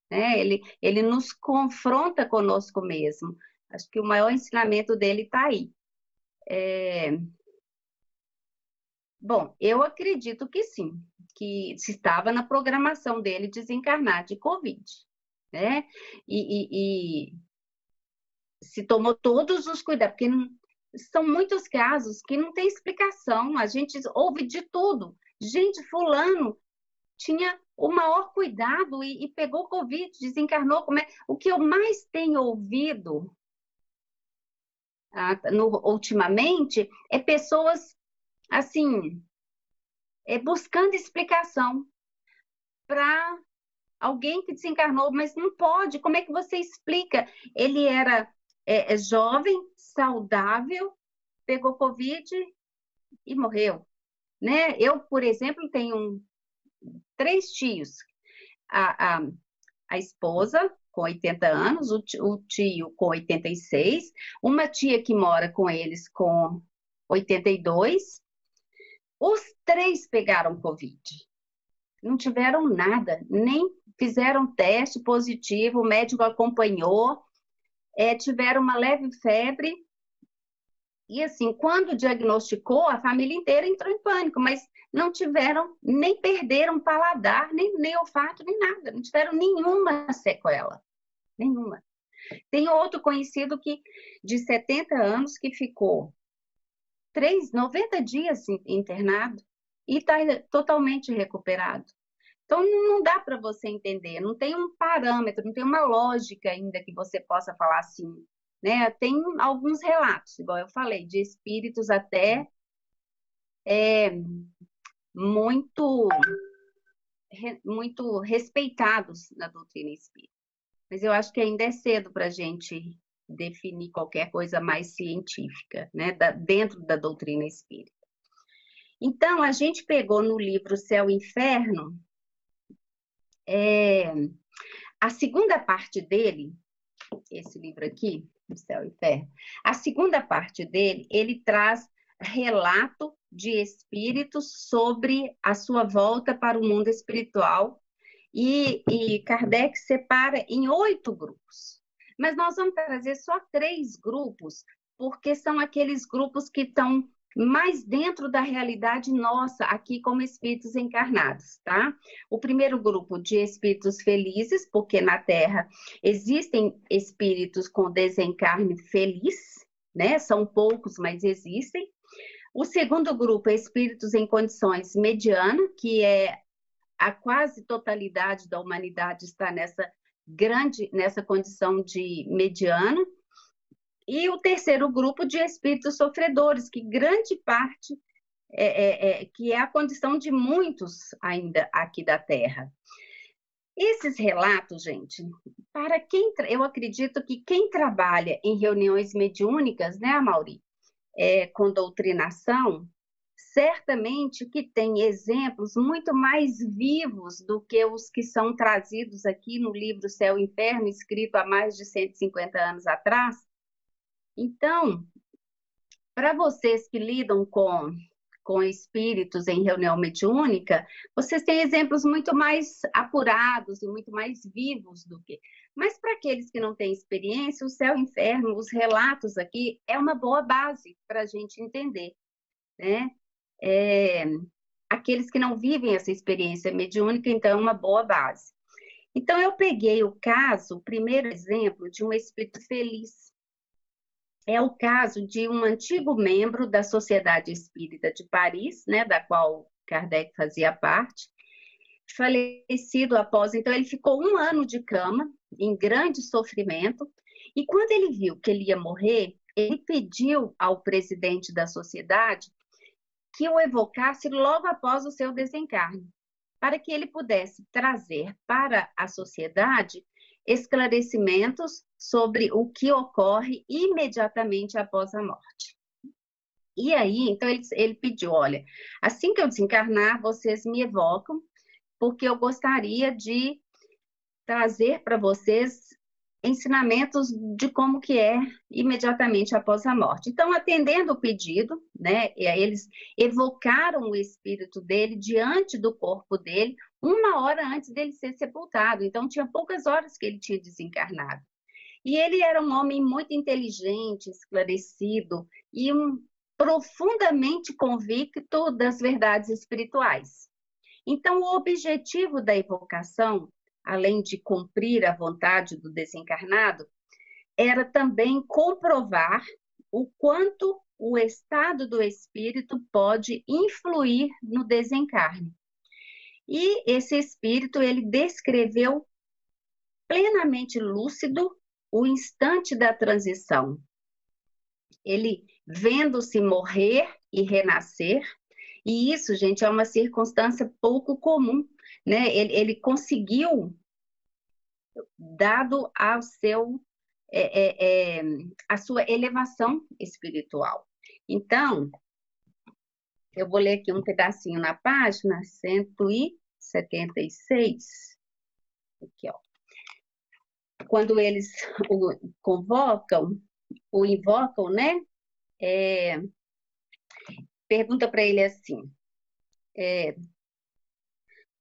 Né? Ele, ele nos confronta conosco mesmo. Acho que o maior ensinamento dele está aí. É... Bom, eu acredito que sim, que estava na programação dele desencarnar de Covid, né? E, e, e se tomou todos os cuidados, porque são muitos casos que não tem explicação, a gente ouve de tudo. Gente, fulano tinha o maior cuidado e, e pegou Covid, desencarnou. Como é? O que eu mais tenho ouvido no, ultimamente é pessoas assim é, buscando explicação para alguém que desencarnou, mas não pode. Como é que você explica? Ele era é, é jovem, saudável, pegou Covid e morreu. Né? Eu, por exemplo, tenho três tios. A, a, a esposa, com 80 anos, o tio, o tio com 86, uma tia que mora com eles com 82. Os três pegaram Covid. Não tiveram nada, nem fizeram teste positivo, o médico acompanhou, é, tiveram uma leve febre. E assim, quando diagnosticou, a família inteira entrou em pânico, mas não tiveram, nem perderam paladar, nem, nem olfato, nem nada, não tiveram nenhuma sequela, nenhuma. Tem outro conhecido que de 70 anos que ficou três, 90 dias internado e está totalmente recuperado. Então, não dá para você entender, não tem um parâmetro, não tem uma lógica ainda que você possa falar assim. Né? Tem alguns relatos, igual eu falei, de espíritos até é, muito, muito respeitados na doutrina espírita. Mas eu acho que ainda é cedo para a gente definir qualquer coisa mais científica, né, da, dentro da doutrina espírita. Então, a gente pegou no livro Céu e Inferno é, a segunda parte dele, esse livro aqui, Céu e Inferno, a segunda parte dele, ele traz relato de espíritos sobre a sua volta para o mundo espiritual e, e Kardec separa em oito grupos. Mas nós vamos trazer só três grupos, porque são aqueles grupos que estão mais dentro da realidade nossa, aqui como espíritos encarnados, tá? O primeiro grupo de espíritos felizes, porque na Terra existem espíritos com desencarne feliz, né? São poucos, mas existem. O segundo grupo é espíritos em condições medianas, que é a quase totalidade da humanidade está nessa grande, nessa condição de mediano. E o terceiro grupo de espíritos sofredores, que grande parte é, é, é, que é a condição de muitos ainda aqui da Terra. Esses relatos, gente, para quem eu acredito que quem trabalha em reuniões mediúnicas, né, Mauri, é, com doutrinação, certamente que tem exemplos muito mais vivos do que os que são trazidos aqui no livro Céu e Inferno, escrito há mais de 150 anos atrás, então, para vocês que lidam com, com espíritos em reunião mediúnica, vocês têm exemplos muito mais apurados e muito mais vivos do que. Mas para aqueles que não têm experiência, o céu e o inferno, os relatos aqui, é uma boa base para a gente entender. Né? É, aqueles que não vivem essa experiência mediúnica, então, é uma boa base. Então, eu peguei o caso, o primeiro exemplo, de um espírito feliz é o caso de um antigo membro da Sociedade Espírita de Paris, né, da qual Kardec fazia parte, falecido após. Então, ele ficou um ano de cama, em grande sofrimento, e quando ele viu que ele ia morrer, ele pediu ao presidente da sociedade que o evocasse logo após o seu desencarne, para que ele pudesse trazer para a sociedade esclarecimentos sobre o que ocorre imediatamente após a morte. E aí, então, ele, ele pediu: olha, assim que eu desencarnar, vocês me evocam, porque eu gostaria de trazer para vocês ensinamentos de como que é imediatamente após a morte. Então, atendendo o pedido, né, eles evocaram o espírito dele diante do corpo dele, uma hora antes dele ser sepultado. Então, tinha poucas horas que ele tinha desencarnado. E ele era um homem muito inteligente, esclarecido e um, profundamente convicto das verdades espirituais. Então, o objetivo da evocação além de cumprir a vontade do desencarnado, era também comprovar o quanto o estado do espírito pode influir no desencarne. E esse espírito ele descreveu plenamente lúcido o instante da transição. ele vendo-se morrer e renascer, e isso, gente, é uma circunstância pouco comum, né? Ele, ele conseguiu, dado ao seu é, é, é, a sua elevação espiritual. Então, eu vou ler aqui um pedacinho na página 176. Aqui, ó. Quando eles o convocam, o invocam, né? É, pergunta para ele assim: é,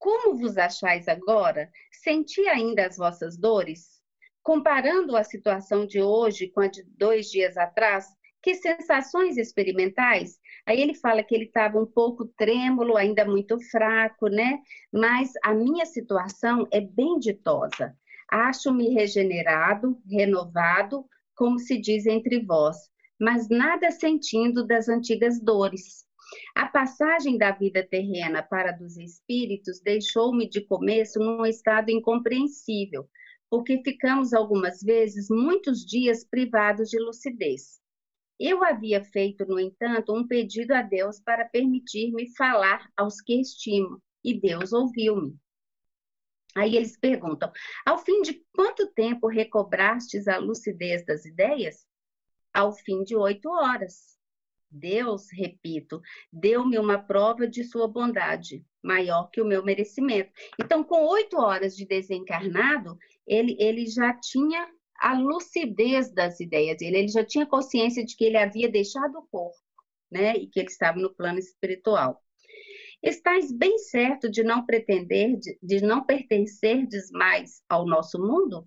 Como vos achais agora? Senti ainda as vossas dores? Comparando a situação de hoje com a de dois dias atrás, que sensações experimentais? Aí ele fala que ele estava um pouco trêmulo, ainda muito fraco, né? Mas a minha situação é bem ditosa. Acho-me regenerado, renovado, como se diz entre vós, mas nada sentindo das antigas dores. A passagem da vida terrena para dos espíritos deixou-me de começo num estado incompreensível, porque ficamos algumas vezes muitos dias privados de lucidez. Eu havia feito, no entanto, um pedido a Deus para permitir-me falar aos que estimo, e Deus ouviu-me. Aí eles perguntam: ao fim de quanto tempo recobrastes a lucidez das ideias? Ao fim de oito horas. Deus, repito, deu-me uma prova de sua bondade, maior que o meu merecimento. Então, com oito horas de desencarnado, ele, ele já tinha a lucidez das ideias dele, ele já tinha consciência de que ele havia deixado o corpo, né, e que ele estava no plano espiritual. Estás bem certo de não pretender, de, de não pertencer mais ao nosso mundo?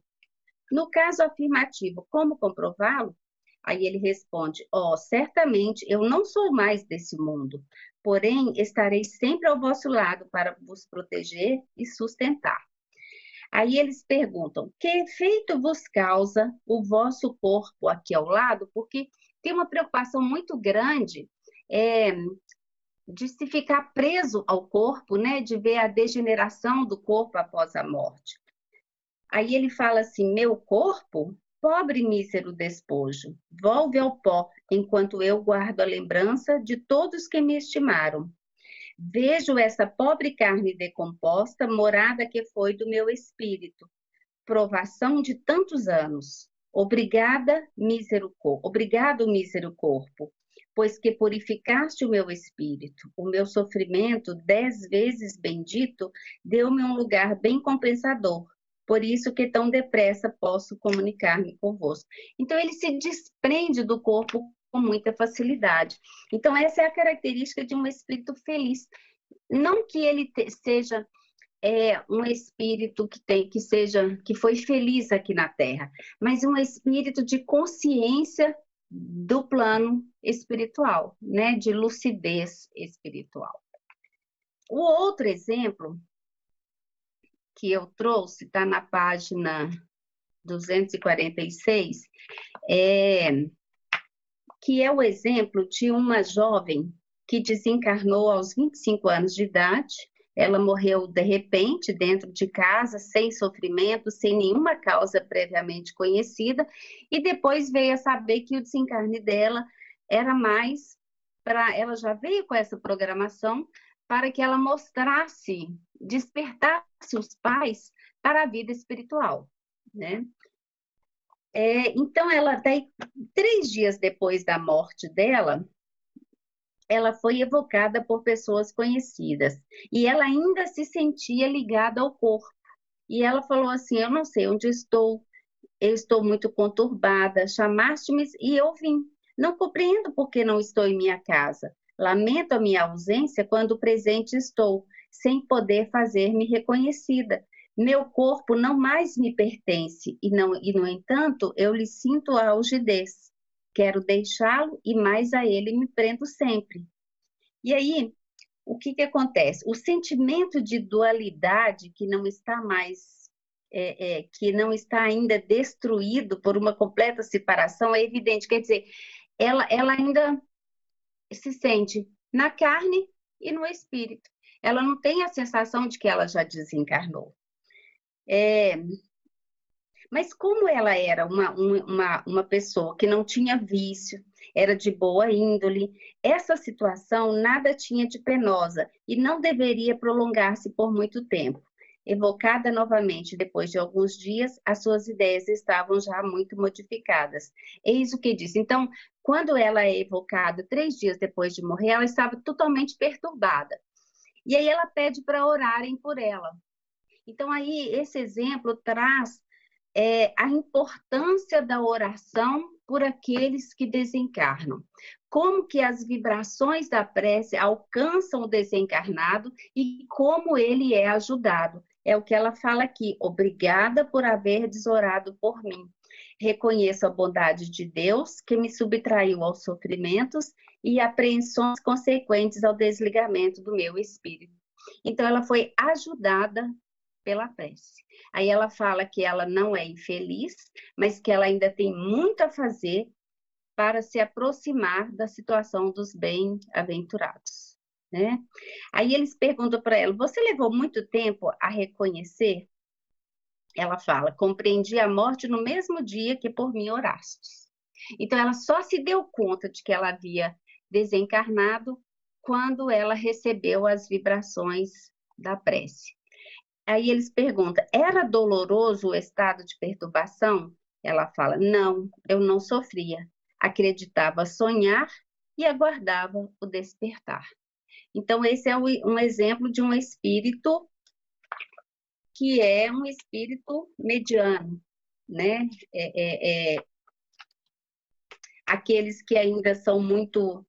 No caso afirmativo, como comprová-lo? Aí ele responde: Ó, oh, certamente eu não sou mais desse mundo, porém estarei sempre ao vosso lado para vos proteger e sustentar. Aí eles perguntam: que efeito vos causa o vosso corpo aqui ao lado? Porque tem uma preocupação muito grande é, de se ficar preso ao corpo, né? De ver a degeneração do corpo após a morte. Aí ele fala assim: meu corpo, pobre mísero despojo, volve ao pó, enquanto eu guardo a lembrança de todos que me estimaram. Vejo essa pobre carne decomposta, morada que foi do meu espírito, provação de tantos anos. Obrigada, mísero corpo, obrigado, mísero corpo, pois que purificaste o meu espírito. O meu sofrimento, dez vezes bendito, deu-me um lugar bem compensador. Por isso que tão depressa posso comunicar-me convosco. Então ele se desprende do corpo com muita facilidade. Então, essa é a característica de um espírito feliz. Não que ele te, seja é, um espírito que tem que seja que foi feliz aqui na Terra, mas um espírito de consciência do plano espiritual, né, de lucidez espiritual. O outro exemplo que eu trouxe está na página 246 é que é o exemplo de uma jovem que desencarnou aos 25 anos de idade. Ela morreu de repente dentro de casa, sem sofrimento, sem nenhuma causa previamente conhecida, e depois veio a saber que o desencarne dela era mais para ela já veio com essa programação para que ela mostrasse, despertasse os pais para a vida espiritual, né? É, então, ela, daí, três dias depois da morte dela, ela foi evocada por pessoas conhecidas e ela ainda se sentia ligada ao corpo. E ela falou assim: Eu não sei onde estou, eu estou muito conturbada, chamaste-me e eu vim. Não compreendo por que não estou em minha casa. Lamento a minha ausência quando presente estou, sem poder fazer-me reconhecida. Meu corpo não mais me pertence e, não, e no entanto, eu lhe sinto a algidez. Quero deixá-lo e mais a ele me prendo sempre. E aí, o que, que acontece? O sentimento de dualidade que não está mais, é, é, que não está ainda destruído por uma completa separação é evidente. Quer dizer, ela, ela ainda se sente na carne e no espírito. Ela não tem a sensação de que ela já desencarnou. É, mas como ela era uma, uma, uma pessoa que não tinha vício, era de boa índole. Essa situação nada tinha de penosa e não deveria prolongar-se por muito tempo. Evocada novamente depois de alguns dias, as suas ideias estavam já muito modificadas. Eis o que diz. Então, quando ela é evocada três dias depois de morrer, ela estava totalmente perturbada. E aí ela pede para orarem por ela. Então, aí, esse exemplo traz é, a importância da oração por aqueles que desencarnam. Como que as vibrações da prece alcançam o desencarnado e como ele é ajudado. É o que ela fala aqui. Obrigada por haver desorado por mim. Reconheço a bondade de Deus que me subtraiu aos sofrimentos e apreensões consequentes ao desligamento do meu espírito. Então, ela foi ajudada pela prece. Aí ela fala que ela não é infeliz, mas que ela ainda tem muito a fazer para se aproximar da situação dos bem-aventurados. Né? Aí eles perguntam para ela: Você levou muito tempo a reconhecer? Ela fala: Compreendi a morte no mesmo dia que por mim orastes. Então ela só se deu conta de que ela havia desencarnado quando ela recebeu as vibrações da prece. Aí eles perguntam: era doloroso o estado de perturbação? Ela fala: não, eu não sofria. Acreditava sonhar e aguardava o despertar. Então, esse é um exemplo de um espírito que é um espírito mediano, né? É, é, é, aqueles que ainda são muito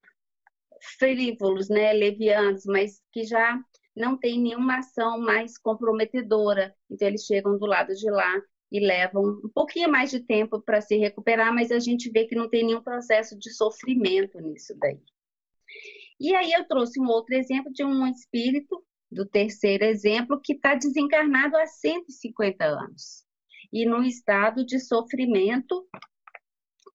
frívolos, né? Levianos, mas que já não tem nenhuma ação mais comprometedora. Então, eles chegam do lado de lá e levam um pouquinho mais de tempo para se recuperar, mas a gente vê que não tem nenhum processo de sofrimento nisso daí. E aí eu trouxe um outro exemplo de um espírito, do terceiro exemplo, que está desencarnado há 150 anos. E num estado de sofrimento,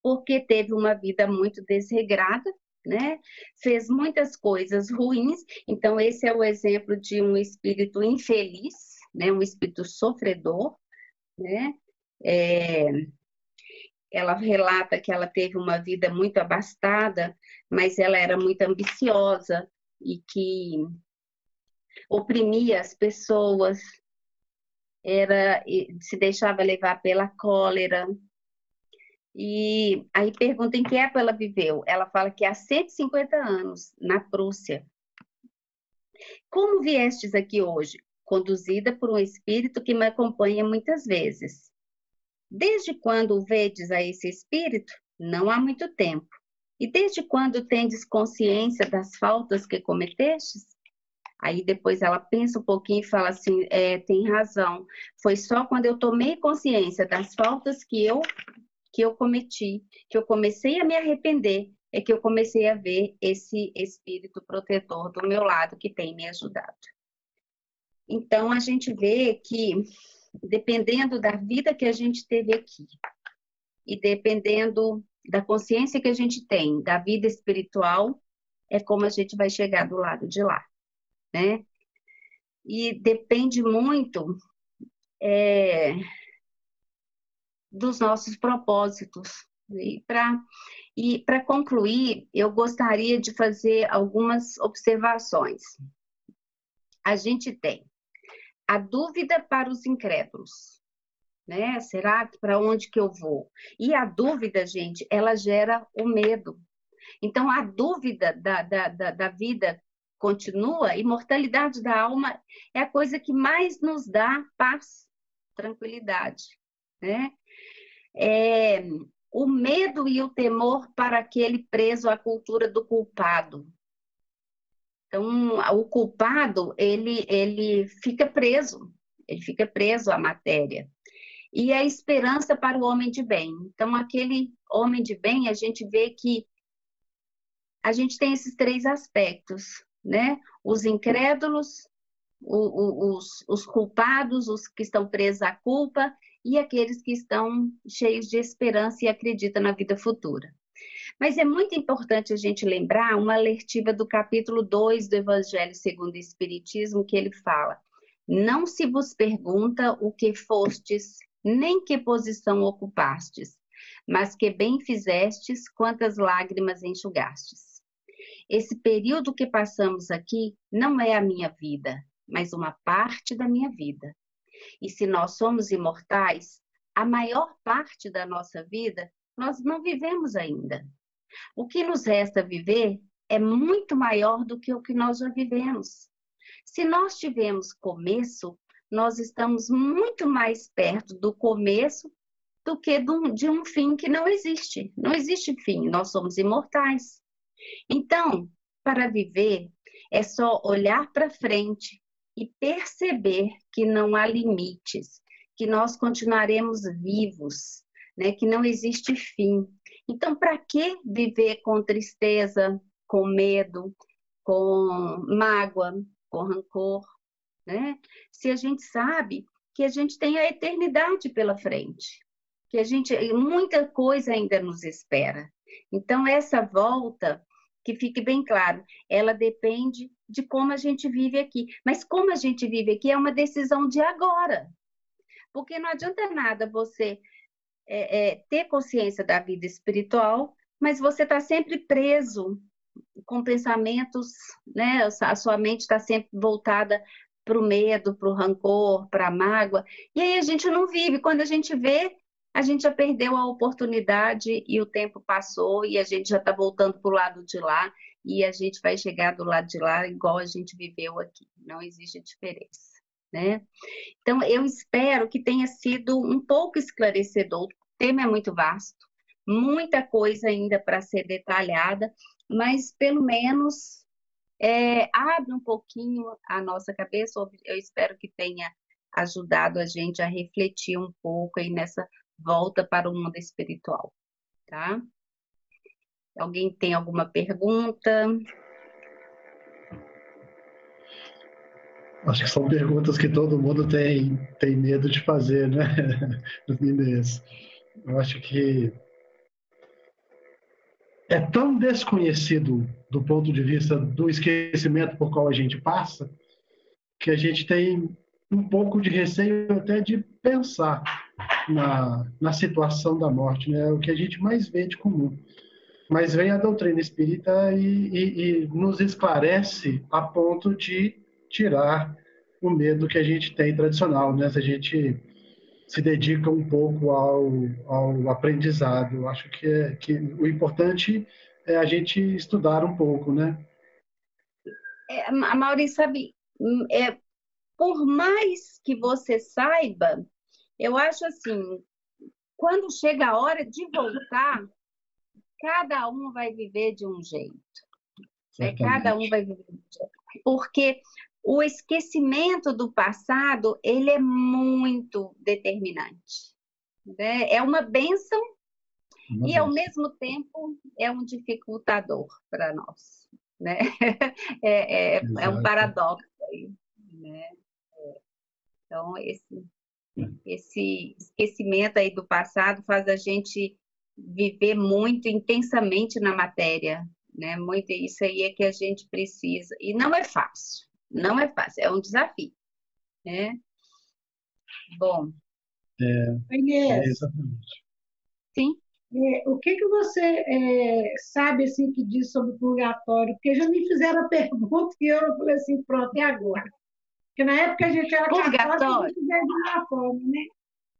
porque teve uma vida muito desregrada, né? Fez muitas coisas ruins, então esse é o exemplo de um espírito infeliz, né? Um espírito sofredor, né? É, ela relata que ela teve uma vida muito abastada, mas ela era muito ambiciosa e que oprimia as pessoas, era se deixava levar pela cólera, e aí pergunta em que época ela viveu. Ela fala que há 150 anos, na Prússia. Como viestes aqui hoje? Conduzida por um espírito que me acompanha muitas vezes. Desde quando vedes a esse espírito? Não há muito tempo. E desde quando tendes consciência das faltas que cometestes? Aí depois ela pensa um pouquinho e fala assim: é, tem razão. Foi só quando eu tomei consciência das faltas que eu que eu cometi, que eu comecei a me arrepender, é que eu comecei a ver esse espírito protetor do meu lado que tem me ajudado. Então a gente vê que dependendo da vida que a gente teve aqui e dependendo da consciência que a gente tem da vida espiritual, é como a gente vai chegar do lado de lá, né? E depende muito é, dos nossos propósitos. E para e concluir, eu gostaria de fazer algumas observações. A gente tem a dúvida para os incrédulos, né? Será que para onde que eu vou? E a dúvida, gente, ela gera o medo. Então, a dúvida da, da, da, da vida continua, imortalidade da alma é a coisa que mais nos dá paz, tranquilidade, né? é, o medo e o temor para aquele preso à cultura do culpado. Então, o culpado, ele, ele fica preso, ele fica preso à matéria. E a esperança para o homem de bem. Então, aquele homem de bem, a gente vê que a gente tem esses três aspectos, né? Os incrédulos, os, os culpados, os que estão presos à culpa, e aqueles que estão cheios de esperança e acreditam na vida futura. Mas é muito importante a gente lembrar uma alertiva do capítulo 2 do Evangelho segundo o Espiritismo, que ele fala: Não se vos pergunta o que fostes, nem que posição ocupastes, mas que bem fizestes, quantas lágrimas enxugastes. Esse período que passamos aqui não é a minha vida, mas uma parte da minha vida. E se nós somos imortais, a maior parte da nossa vida nós não vivemos ainda. O que nos resta viver é muito maior do que o que nós já vivemos. Se nós tivemos começo, nós estamos muito mais perto do começo do que de um fim que não existe. Não existe fim, nós somos imortais. Então, para viver, é só olhar para frente e perceber que não há limites, que nós continuaremos vivos, né? que não existe fim. Então, para que viver com tristeza, com medo, com mágoa, com rancor? Né? Se a gente sabe que a gente tem a eternidade pela frente, que a gente muita coisa ainda nos espera. Então essa volta, que fique bem claro, ela depende de como a gente vive aqui. Mas como a gente vive aqui é uma decisão de agora. Porque não adianta nada você é, é, ter consciência da vida espiritual, mas você está sempre preso com pensamentos, né? A sua mente está sempre voltada para o medo, para o rancor, para a mágoa. E aí a gente não vive. Quando a gente vê, a gente já perdeu a oportunidade e o tempo passou e a gente já está voltando para o lado de lá e a gente vai chegar do lado de lá igual a gente viveu aqui. Não existe diferença. Né? Então, eu espero que tenha sido um pouco esclarecedor. O tema é muito vasto, muita coisa ainda para ser detalhada, mas pelo menos é, abre um pouquinho a nossa cabeça. Eu espero que tenha ajudado a gente a refletir um pouco aí nessa volta para o mundo espiritual, tá? Alguém tem alguma pergunta? Acho que são perguntas que todo mundo tem, tem medo de fazer, né, Inês? Eu acho que é tão desconhecido do ponto de vista do esquecimento por qual a gente passa, que a gente tem um pouco de receio até de pensar na, na situação da morte, né? É o que a gente mais vê de comum. Mas vem a doutrina espírita e, e, e nos esclarece a ponto de tirar o medo que a gente tem tradicional, né? Se a gente se dedica um pouco ao, ao aprendizado. Acho que, é, que o importante é a gente estudar um pouco, né? É, a Maurício, sabe, hum, é, por mais que você saiba, eu acho assim, quando chega a hora de voltar, cada um vai viver de um jeito. Né? Cada um vai viver de um jeito. Porque o esquecimento do passado, ele é muito determinante. Né? É uma bênção e, ao mesmo tempo, é um dificultador para nós. Né? É, é, é, um paradoxo aí. Né? É. Então, esse, esse esquecimento aí do passado faz a gente viver muito intensamente na matéria, né? Muito isso aí é que a gente precisa e não é fácil. Não é fácil, é um desafio. Né? Bom. É, Inês, é exatamente. Sim. É, o que, que você é, sabe assim que diz sobre o purgatório? Porque já me fizeram a pergunta e eu falei assim, pronto, e agora? Porque na época a gente era purgatório. de uma forma, né?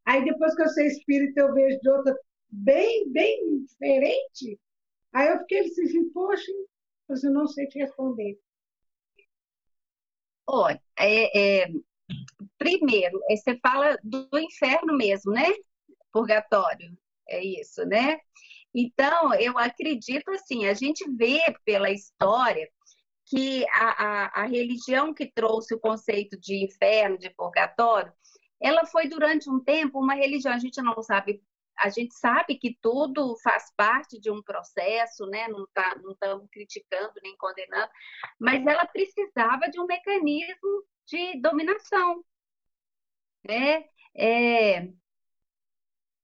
Aí depois que eu sou espírita, eu vejo de outra bem, bem diferente. Aí eu fiquei assim, poxa, eu não sei te responder. Olha, é, é, primeiro, é, você fala do inferno mesmo, né? Purgatório, é isso, né? Então, eu acredito assim, a gente vê pela história que a, a, a religião que trouxe o conceito de inferno, de purgatório, ela foi durante um tempo uma religião, a gente não sabe a gente sabe que tudo faz parte de um processo, né? não tá, não estamos criticando nem condenando, mas ela precisava de um mecanismo de dominação. Né? É,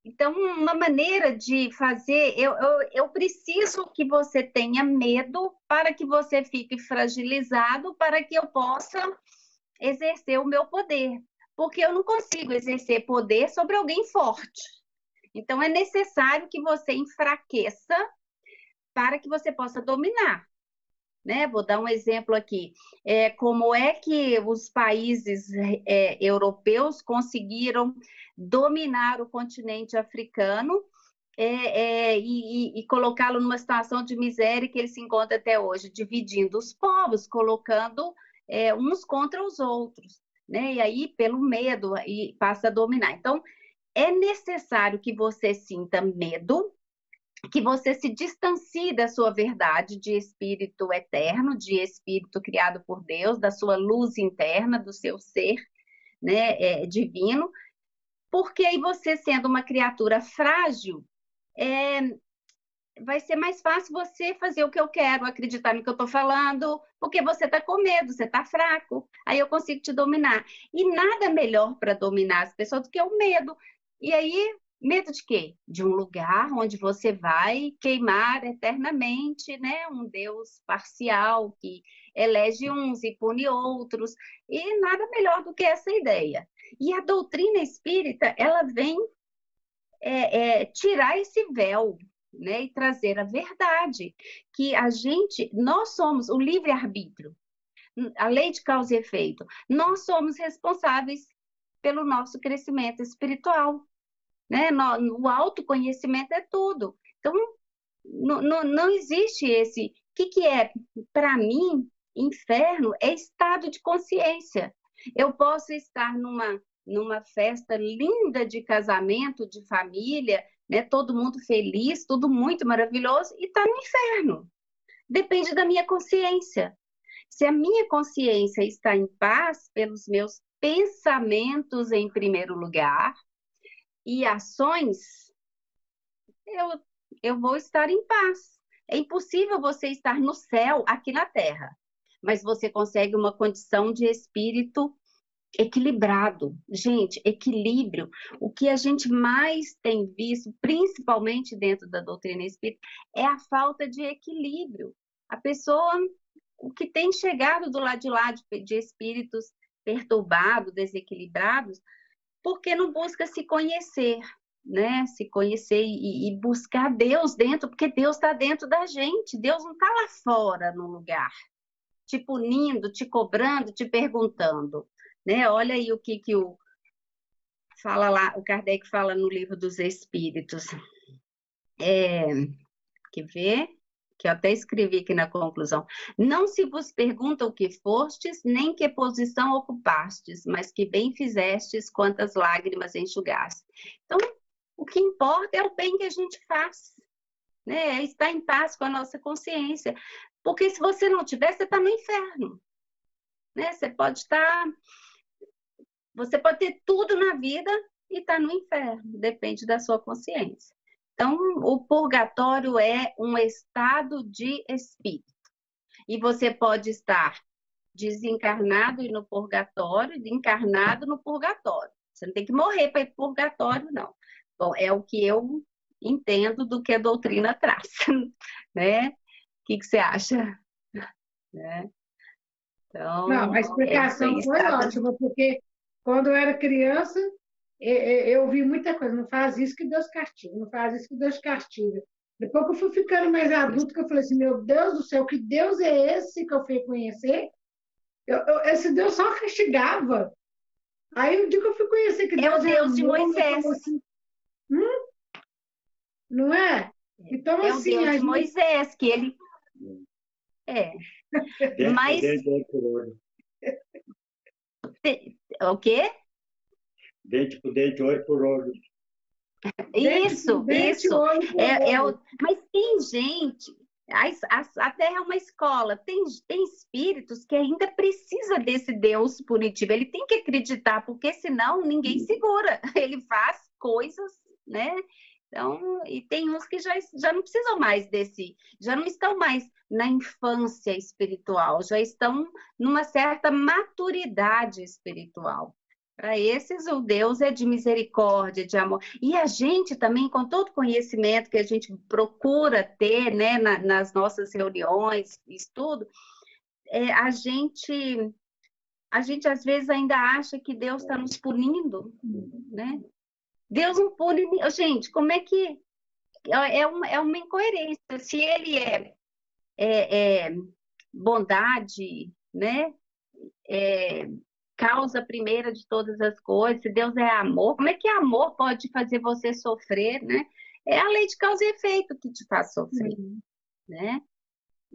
então, uma maneira de fazer, eu, eu, eu preciso que você tenha medo para que você fique fragilizado, para que eu possa exercer o meu poder. Porque eu não consigo exercer poder sobre alguém forte. Então, é necessário que você enfraqueça para que você possa dominar. Né? Vou dar um exemplo aqui. É, como é que os países é, europeus conseguiram dominar o continente africano é, é, e, e colocá-lo numa situação de miséria que ele se encontra até hoje, dividindo os povos, colocando é, uns contra os outros, né? E aí, pelo medo, e passa a dominar. Então, é necessário que você sinta medo, que você se distancie da sua verdade de espírito eterno, de espírito criado por Deus, da sua luz interna, do seu ser né, é, divino, porque aí você, sendo uma criatura frágil, é, vai ser mais fácil você fazer o que eu quero, acreditar no que eu estou falando, porque você está com medo, você está fraco, aí eu consigo te dominar. E nada melhor para dominar as pessoas do que o medo. E aí, medo de quê? De um lugar onde você vai queimar eternamente, né? Um Deus parcial que elege uns e pune outros. E nada melhor do que essa ideia. E a doutrina espírita, ela vem é, é, tirar esse véu, né, e trazer a verdade, que a gente, nós somos o livre-arbítrio, a lei de causa e efeito, nós somos responsáveis pelo nosso crescimento espiritual né? O autoconhecimento é tudo. Então, não, não, não existe esse. O que, que é? Para mim, inferno é estado de consciência. Eu posso estar numa, numa festa linda de casamento, de família, né? todo mundo feliz, tudo muito maravilhoso, e está no inferno. Depende da minha consciência. Se a minha consciência está em paz pelos meus pensamentos em primeiro lugar, e ações, eu, eu vou estar em paz. É impossível você estar no céu aqui na terra, mas você consegue uma condição de espírito equilibrado. Gente, equilíbrio. O que a gente mais tem visto, principalmente dentro da doutrina espírita, é a falta de equilíbrio. A pessoa, o que tem chegado do lado de lá de, de espíritos perturbados, desequilibrados, porque não busca se conhecer, né? Se conhecer e, e buscar Deus dentro, porque Deus está dentro da gente, Deus não está lá fora no lugar, te punindo, te cobrando, te perguntando, né? Olha aí o que, que o fala lá, o Kardec fala no livro dos Espíritos. É, quer ver? Que eu até escrevi aqui na conclusão. Não se vos pergunta o que fostes, nem que posição ocupastes, mas que bem fizestes, quantas lágrimas enxugaste. Então, o que importa é o bem que a gente faz, né? É estar em paz com a nossa consciência. Porque se você não tiver, você está no inferno. Né? Você pode estar. Você pode ter tudo na vida e estar tá no inferno, depende da sua consciência. Então, o purgatório é um estado de espírito. E você pode estar desencarnado e no purgatório, encarnado no purgatório. Você não tem que morrer para ir para o purgatório, não. Bom, é o que eu entendo do que a doutrina traz, né? O que, que você acha? Né? Então, não, a explicação é foi ótima, porque quando eu era criança, eu vi muita coisa, não faz isso que Deus castiga, não faz isso que Deus castiga. Depois que eu fui ficando mais adulto, que eu falei assim, meu Deus do céu, que Deus é esse que eu fui conhecer? Eu, eu, esse Deus só castigava. Aí o dia que eu fui conhecer que Deus é o Deus é de Moisés. Assim, hum? Não é? Então, é assim, o Deus de gente... Moisés, que ele... É. Mas... O quê? Dente por dente, olho por olho. Isso, dente, isso. Olho por é, olho. É o... Mas tem gente, a, a, a, Terra é uma escola, tem, tem espíritos que ainda precisa desse Deus punitivo. Ele tem que acreditar, porque senão ninguém segura. Ele faz coisas, né? Então, e tem uns que já, já não precisam mais desse, já não estão mais na infância espiritual, já estão numa certa maturidade espiritual. Para esses, o Deus é de misericórdia, de amor. E a gente também, com todo o conhecimento que a gente procura ter né, na, nas nossas reuniões, estudo, é, a gente a gente às vezes ainda acha que Deus está nos punindo, né? Deus não pune. Gente, como é que. É, uma, é uma incoerência. Se ele é, é, é bondade, né? É, causa primeira de todas as coisas, se Deus é amor, como é que amor pode fazer você sofrer, né? É a lei de causa e efeito que te faz sofrer, uhum. né?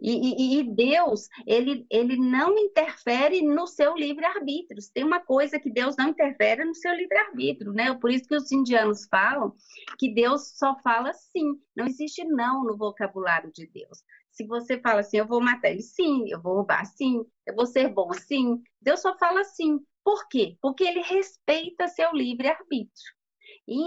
E, e, e, Deus, ele, ele não interfere no seu livre-arbítrio. Tem uma coisa que Deus não interfere no seu livre-arbítrio, né? Por isso que os indianos falam que Deus só fala sim. Não existe não no vocabulário de Deus. Se você fala assim, eu vou matar ele, sim. Eu vou roubar, sim. Eu vou ser bom, sim. Deus só fala sim. Por quê? Porque ele respeita seu livre-arbítrio. E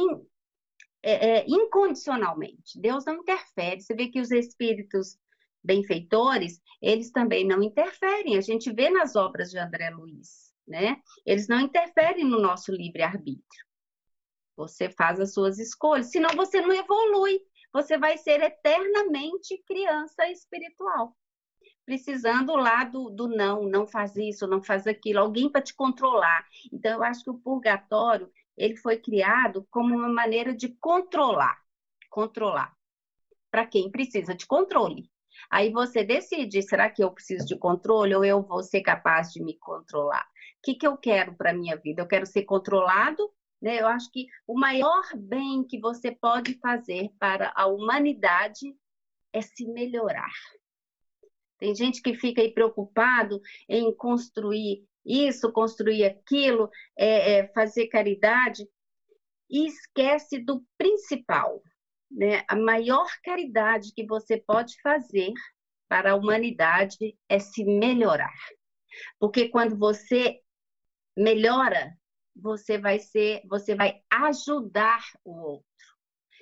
é, é, incondicionalmente. Deus não interfere. Você vê que os espíritos benfeitores, eles também não interferem. A gente vê nas obras de André Luiz, né? Eles não interferem no nosso livre-arbítrio. Você faz as suas escolhas, senão você não evolui. Você vai ser eternamente criança espiritual. Precisando lá do, do não, não faz isso, não faz aquilo, alguém para te controlar. Então, eu acho que o purgatório, ele foi criado como uma maneira de controlar. Controlar. Para quem precisa de controle. Aí você decide, será que eu preciso de controle ou eu vou ser capaz de me controlar? O que, que eu quero para a minha vida? Eu quero ser controlado? Né? Eu acho que o maior bem que você pode fazer para a humanidade é se melhorar. Tem gente que fica aí preocupado em construir isso, construir aquilo, é, é, fazer caridade, e esquece do principal, né, a maior caridade que você pode fazer para a humanidade é se melhorar. Porque quando você melhora, você vai ser, você vai ajudar o outro.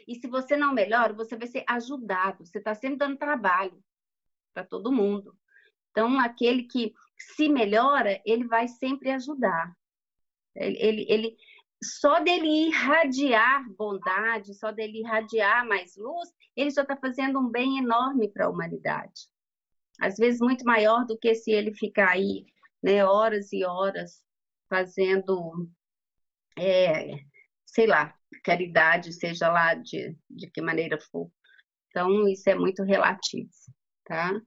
E se você não melhora, você vai ser ajudado. Você está sempre dando trabalho para todo mundo. Então, aquele que se melhora, ele vai sempre ajudar. Ele, ele, ele, só dele irradiar bondade, só dele irradiar mais luz, ele já está fazendo um bem enorme para a humanidade. Às vezes muito maior do que se ele ficar aí, né, horas e horas fazendo, é, sei lá, caridade, seja lá de, de que maneira for. Então, isso é muito relativo, tá?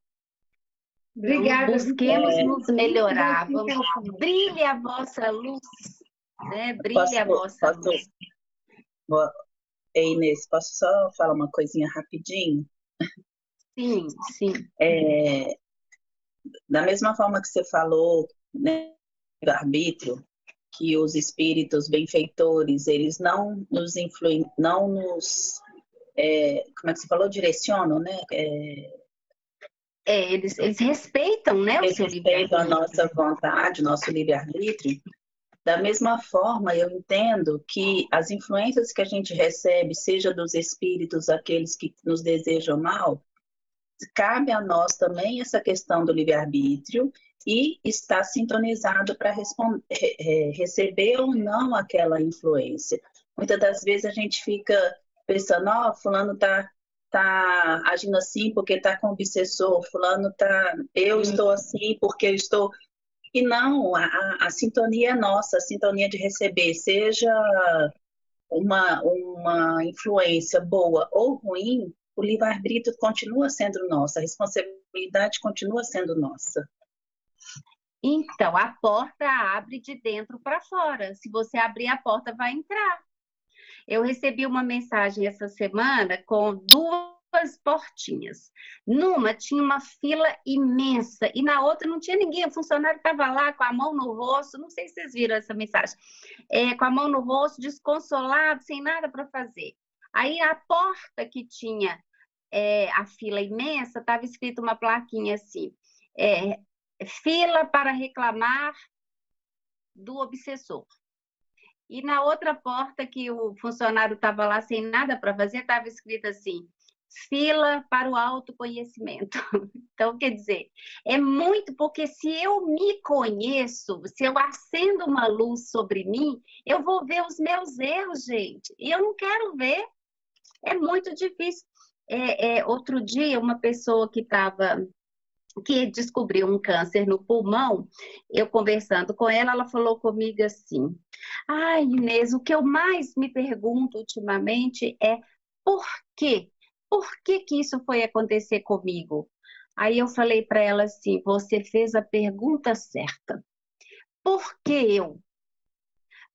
Obrigada. Então, busquemos é, nos melhorar. Vamos, brilhe a vossa luz né? Brilha posso, a vossa posso, luz. Ei, Inês, posso só falar uma coisinha rapidinho? Sim, sim. É, da mesma forma que você falou, né, do arbítrio, que os espíritos benfeitores, eles não nos influem, não nos, é, como é que você falou, direcionam, né? É, é, eles, eles respeitam, né, o eles seu respeitam a nossa vontade, nosso livre-arbítrio, da mesma forma, eu entendo que as influências que a gente recebe, seja dos espíritos, aqueles que nos desejam mal, cabe a nós também essa questão do livre-arbítrio e estar sintonizado para receber ou não aquela influência. Muitas das vezes a gente fica pensando, ó, oh, fulano tá tá agindo assim porque tá com obsessor, fulano tá, eu estou assim porque eu estou e não, a, a, sintonia é nossa, a sintonia de receber, seja uma, uma influência boa ou ruim, o livre-arbítrio continua sendo nosso, a responsabilidade continua sendo nossa. Então, a porta abre de dentro para fora. Se você abrir a porta, vai entrar. Eu recebi uma mensagem essa semana com duas portinhas. Numa tinha uma fila imensa e na outra não tinha ninguém. O funcionário estava lá com a mão no rosto. Não sei se vocês viram essa mensagem. É, com a mão no rosto, desconsolado, sem nada para fazer. Aí a porta que tinha é, a fila imensa estava escrito uma plaquinha assim: é, fila para reclamar do obsessor. E na outra porta que o funcionário estava lá sem nada para fazer, estava escrito assim: fila para o autoconhecimento. Então, quer dizer, é muito porque se eu me conheço, se eu acendo uma luz sobre mim, eu vou ver os meus erros, gente. E eu não quero ver. É muito difícil. É, é, outro dia, uma pessoa que estava que descobriu um câncer no pulmão, eu conversando com ela, ela falou comigo assim: Ai, Inês, o que eu mais me pergunto ultimamente é por quê? Por que, que isso foi acontecer comigo? Aí eu falei para ela assim: Você fez a pergunta certa. Por que eu?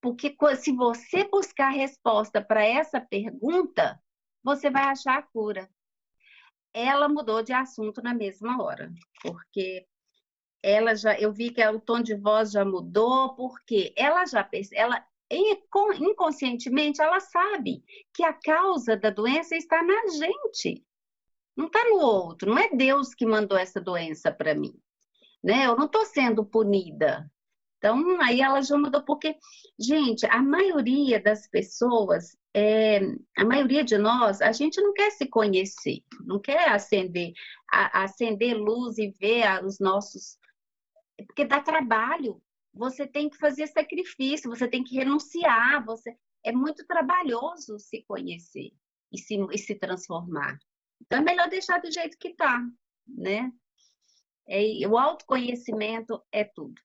Porque se você buscar resposta para essa pergunta, você vai achar a cura ela mudou de assunto na mesma hora, porque ela já, eu vi que o tom de voz já mudou, porque ela já ela inconscientemente ela sabe que a causa da doença está na gente, não está no outro, não é Deus que mandou essa doença para mim, né? Eu não estou sendo punida, então, aí ela já mudou, porque, gente, a maioria das pessoas, é, a maioria de nós, a gente não quer se conhecer, não quer acender, a, acender luz e ver os nossos. Porque dá trabalho, você tem que fazer sacrifício, você tem que renunciar, você é muito trabalhoso se conhecer e se, e se transformar. Então, é melhor deixar do jeito que está, né? É, o autoconhecimento é tudo.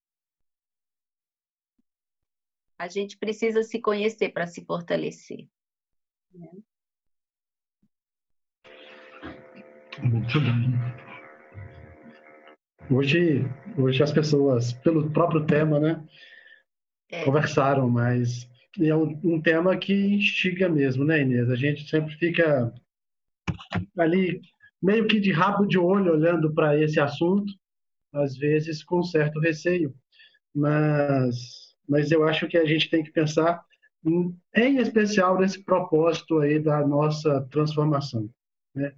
A gente precisa se conhecer para se fortalecer. Né? Muito bem. Hoje, hoje as pessoas, pelo próprio tema, né, é. conversaram, mas é um, um, tema que instiga mesmo, né, Inês? A gente sempre fica ali meio que de rabo de olho olhando para esse assunto, às vezes com certo receio, mas mas eu acho que a gente tem que pensar em, em especial nesse propósito aí da nossa transformação, né?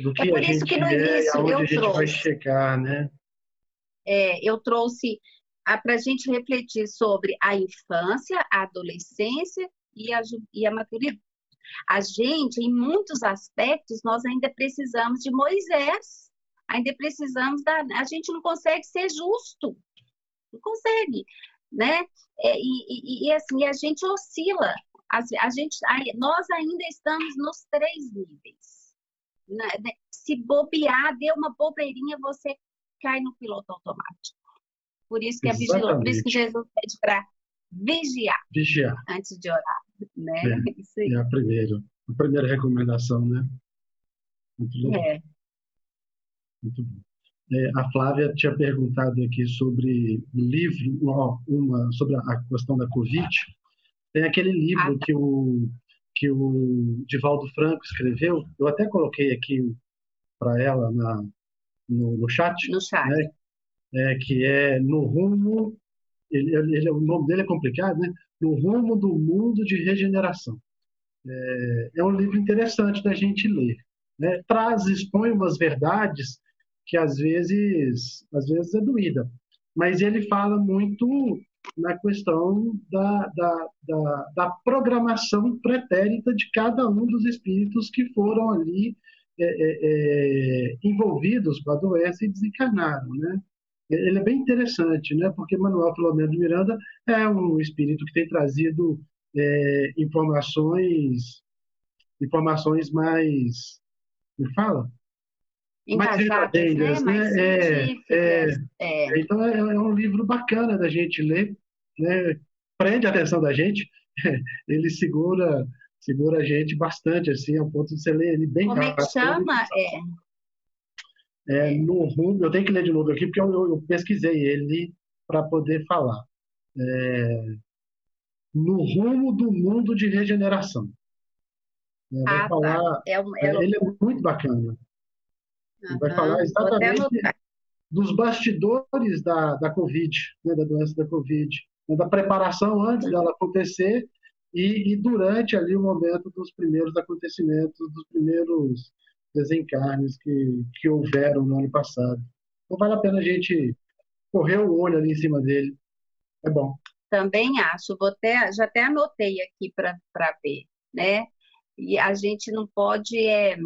Do que é por a isso gente que no é início aonde eu a gente trouxe. vai chegar, né? É, eu trouxe para a gente refletir sobre a infância, a adolescência e a, e a maturidade. A gente, em muitos aspectos, nós ainda precisamos de Moisés, ainda precisamos da. A gente não consegue ser justo, não consegue né? É, e, e, e, assim, a gente oscila, a, a gente, a, nós ainda estamos nos três níveis. Né? Se bobear, deu uma bobeirinha, você cai no piloto automático. Por isso que, a vigilância, por isso que Jesus pede para vigiar, vigiar antes de orar. Né? É, isso aí. é a primeira, a primeira recomendação, né? Muito legal. É. Muito bom. É, a Flávia tinha perguntado aqui sobre o livro, uma, sobre a questão da Covid. Tem aquele livro ah, tá. que o que o Divaldo Franco escreveu. Eu até coloquei aqui para ela na, no, no, chat. No chat. Né? É, que é No Rumo. Ele, ele, o nome dele é complicado, né? No Rumo do Mundo de Regeneração. É, é um livro interessante da gente ler. Né? Traz, expõe umas verdades que às vezes, às vezes é doída. Mas ele fala muito na questão da, da, da, da programação pretérita de cada um dos espíritos que foram ali é, é, é, envolvidos com a doença e desencarnaram, né? Ele é bem interessante, né? Porque Manuel Filomeno de Miranda é um espírito que tem trazido é, informações, informações mais, me fala, encaixadas, né? Mais né? É, é, é, Então é, é, um livro bacana da gente ler, né? prende a atenção da gente, ele segura segura a gente bastante, assim, ao ponto de você ler ele bem Como rápido. Como é que chama? É, é, no rumo, eu tenho que ler de novo aqui, porque eu, eu pesquisei ele para poder falar. É, no rumo do mundo de regeneração. É, ah, tá. falar, é, é, ele é muito bacana. Uhum. Vai falar exatamente dos bastidores da, da Covid, né, da doença da Covid, né, da preparação antes dela acontecer e, e, durante ali o momento dos primeiros acontecimentos, dos primeiros desencarnes que, que houveram no ano passado. Então vale a pena a gente correr o olho ali em cima dele. É bom. Também acho, vou até, já até anotei aqui para ver, né? E a gente não pode é,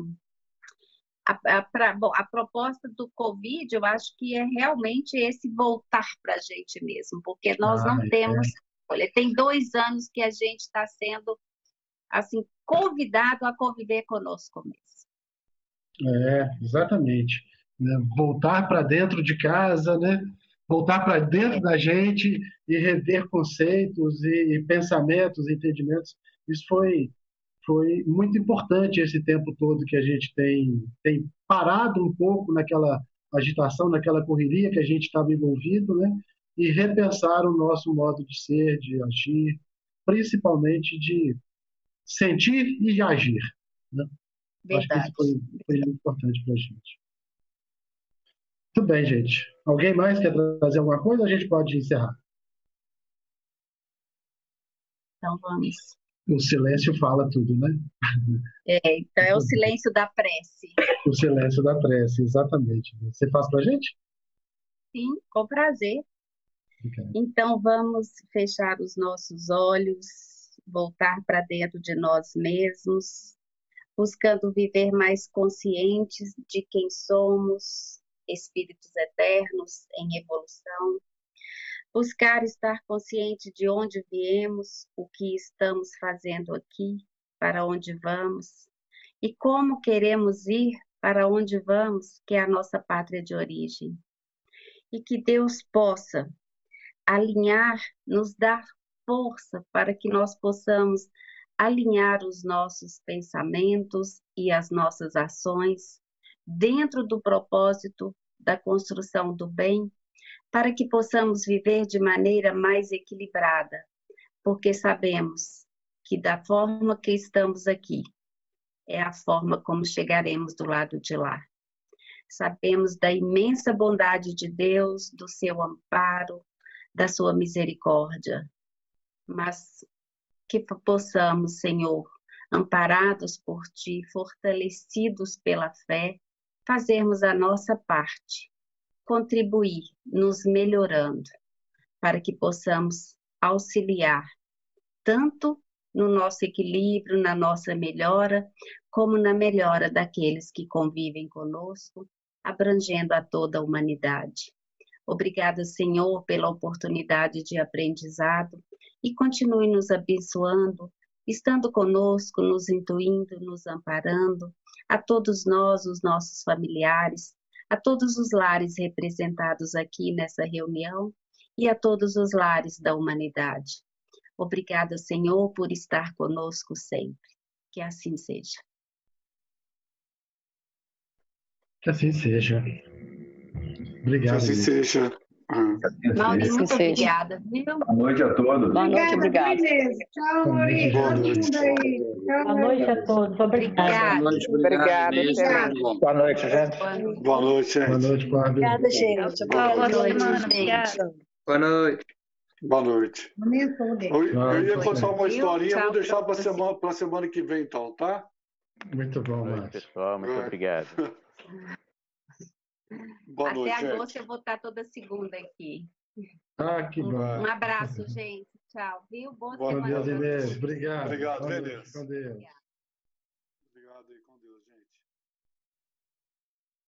a, a, pra, bom, a proposta do Covid, eu acho que é realmente esse voltar para a gente mesmo, porque nós ah, não é. temos. Olha, tem dois anos que a gente está sendo assim convidado a conviver conosco mesmo. É, exatamente. né? voltar para dentro de casa, né? voltar para dentro da gente e rever conceitos e, e pensamentos, entendimentos. Isso foi foi muito importante esse tempo todo que a gente tem, tem parado um pouco naquela agitação, naquela correria que a gente estava envolvido, né? E repensar o nosso modo de ser, de agir, principalmente de sentir e de agir. Né? Verdade. Acho que isso foi, foi muito importante para a gente. Tudo bem, gente. Alguém mais quer trazer alguma coisa? A gente pode encerrar. Então vamos. O silêncio fala tudo, né? É, então é o silêncio da prece. O silêncio da prece, exatamente. Você faz para a gente? Sim, com prazer. Então vamos fechar os nossos olhos, voltar para dentro de nós mesmos, buscando viver mais conscientes de quem somos, espíritos eternos em evolução, buscar estar consciente de onde viemos, o que estamos fazendo aqui, para onde vamos e como queremos ir para onde vamos, que é a nossa pátria de origem. E que Deus possa alinhar, nos dar força para que nós possamos alinhar os nossos pensamentos e as nossas ações dentro do propósito da construção do bem, para que possamos viver de maneira mais equilibrada, porque sabemos que da forma que estamos aqui é a forma como chegaremos do lado de lá. Sabemos da imensa bondade de Deus, do seu amparo, da sua misericórdia, mas que possamos, Senhor, amparados por Ti, fortalecidos pela fé, fazermos a nossa parte, contribuir, nos melhorando, para que possamos auxiliar tanto no nosso equilíbrio, na nossa melhora, como na melhora daqueles que convivem conosco, abrangendo a toda a humanidade. Obrigada, Senhor, pela oportunidade de aprendizado e continue nos abençoando, estando conosco, nos intuindo, nos amparando, a todos nós, os nossos familiares, a todos os lares representados aqui nessa reunião e a todos os lares da humanidade. Obrigada, Senhor, por estar conosco sempre. Que assim seja. Que assim seja. Obrigado. Que assim seja. Mauri, muito seja. obrigada. Boa noite a todos. Boa noite, obrigada. Tchau, Maurício. Boa noite. Boa noite a todos. Obrigada. Boa noite, obrigada. Boa noite, gente. Boa noite, gente. Boa noite, Cláudio. Obrigada, gente. Boa, Boa noite, gente. Boa noite. Boa noite. Eu, eu ia contar uma historinha, vou deixar para semana, a semana que vem, então, tá? Muito bom, Márcio. pessoal, muito é. obrigado. Boa Até noite, agosto gente. eu vou estar toda segunda aqui. Ah, que bom. Um abraço, gente. Tchau, viu? Boa Boa semana. Deus, Inês. Obrigado. Obrigado. Com Deus.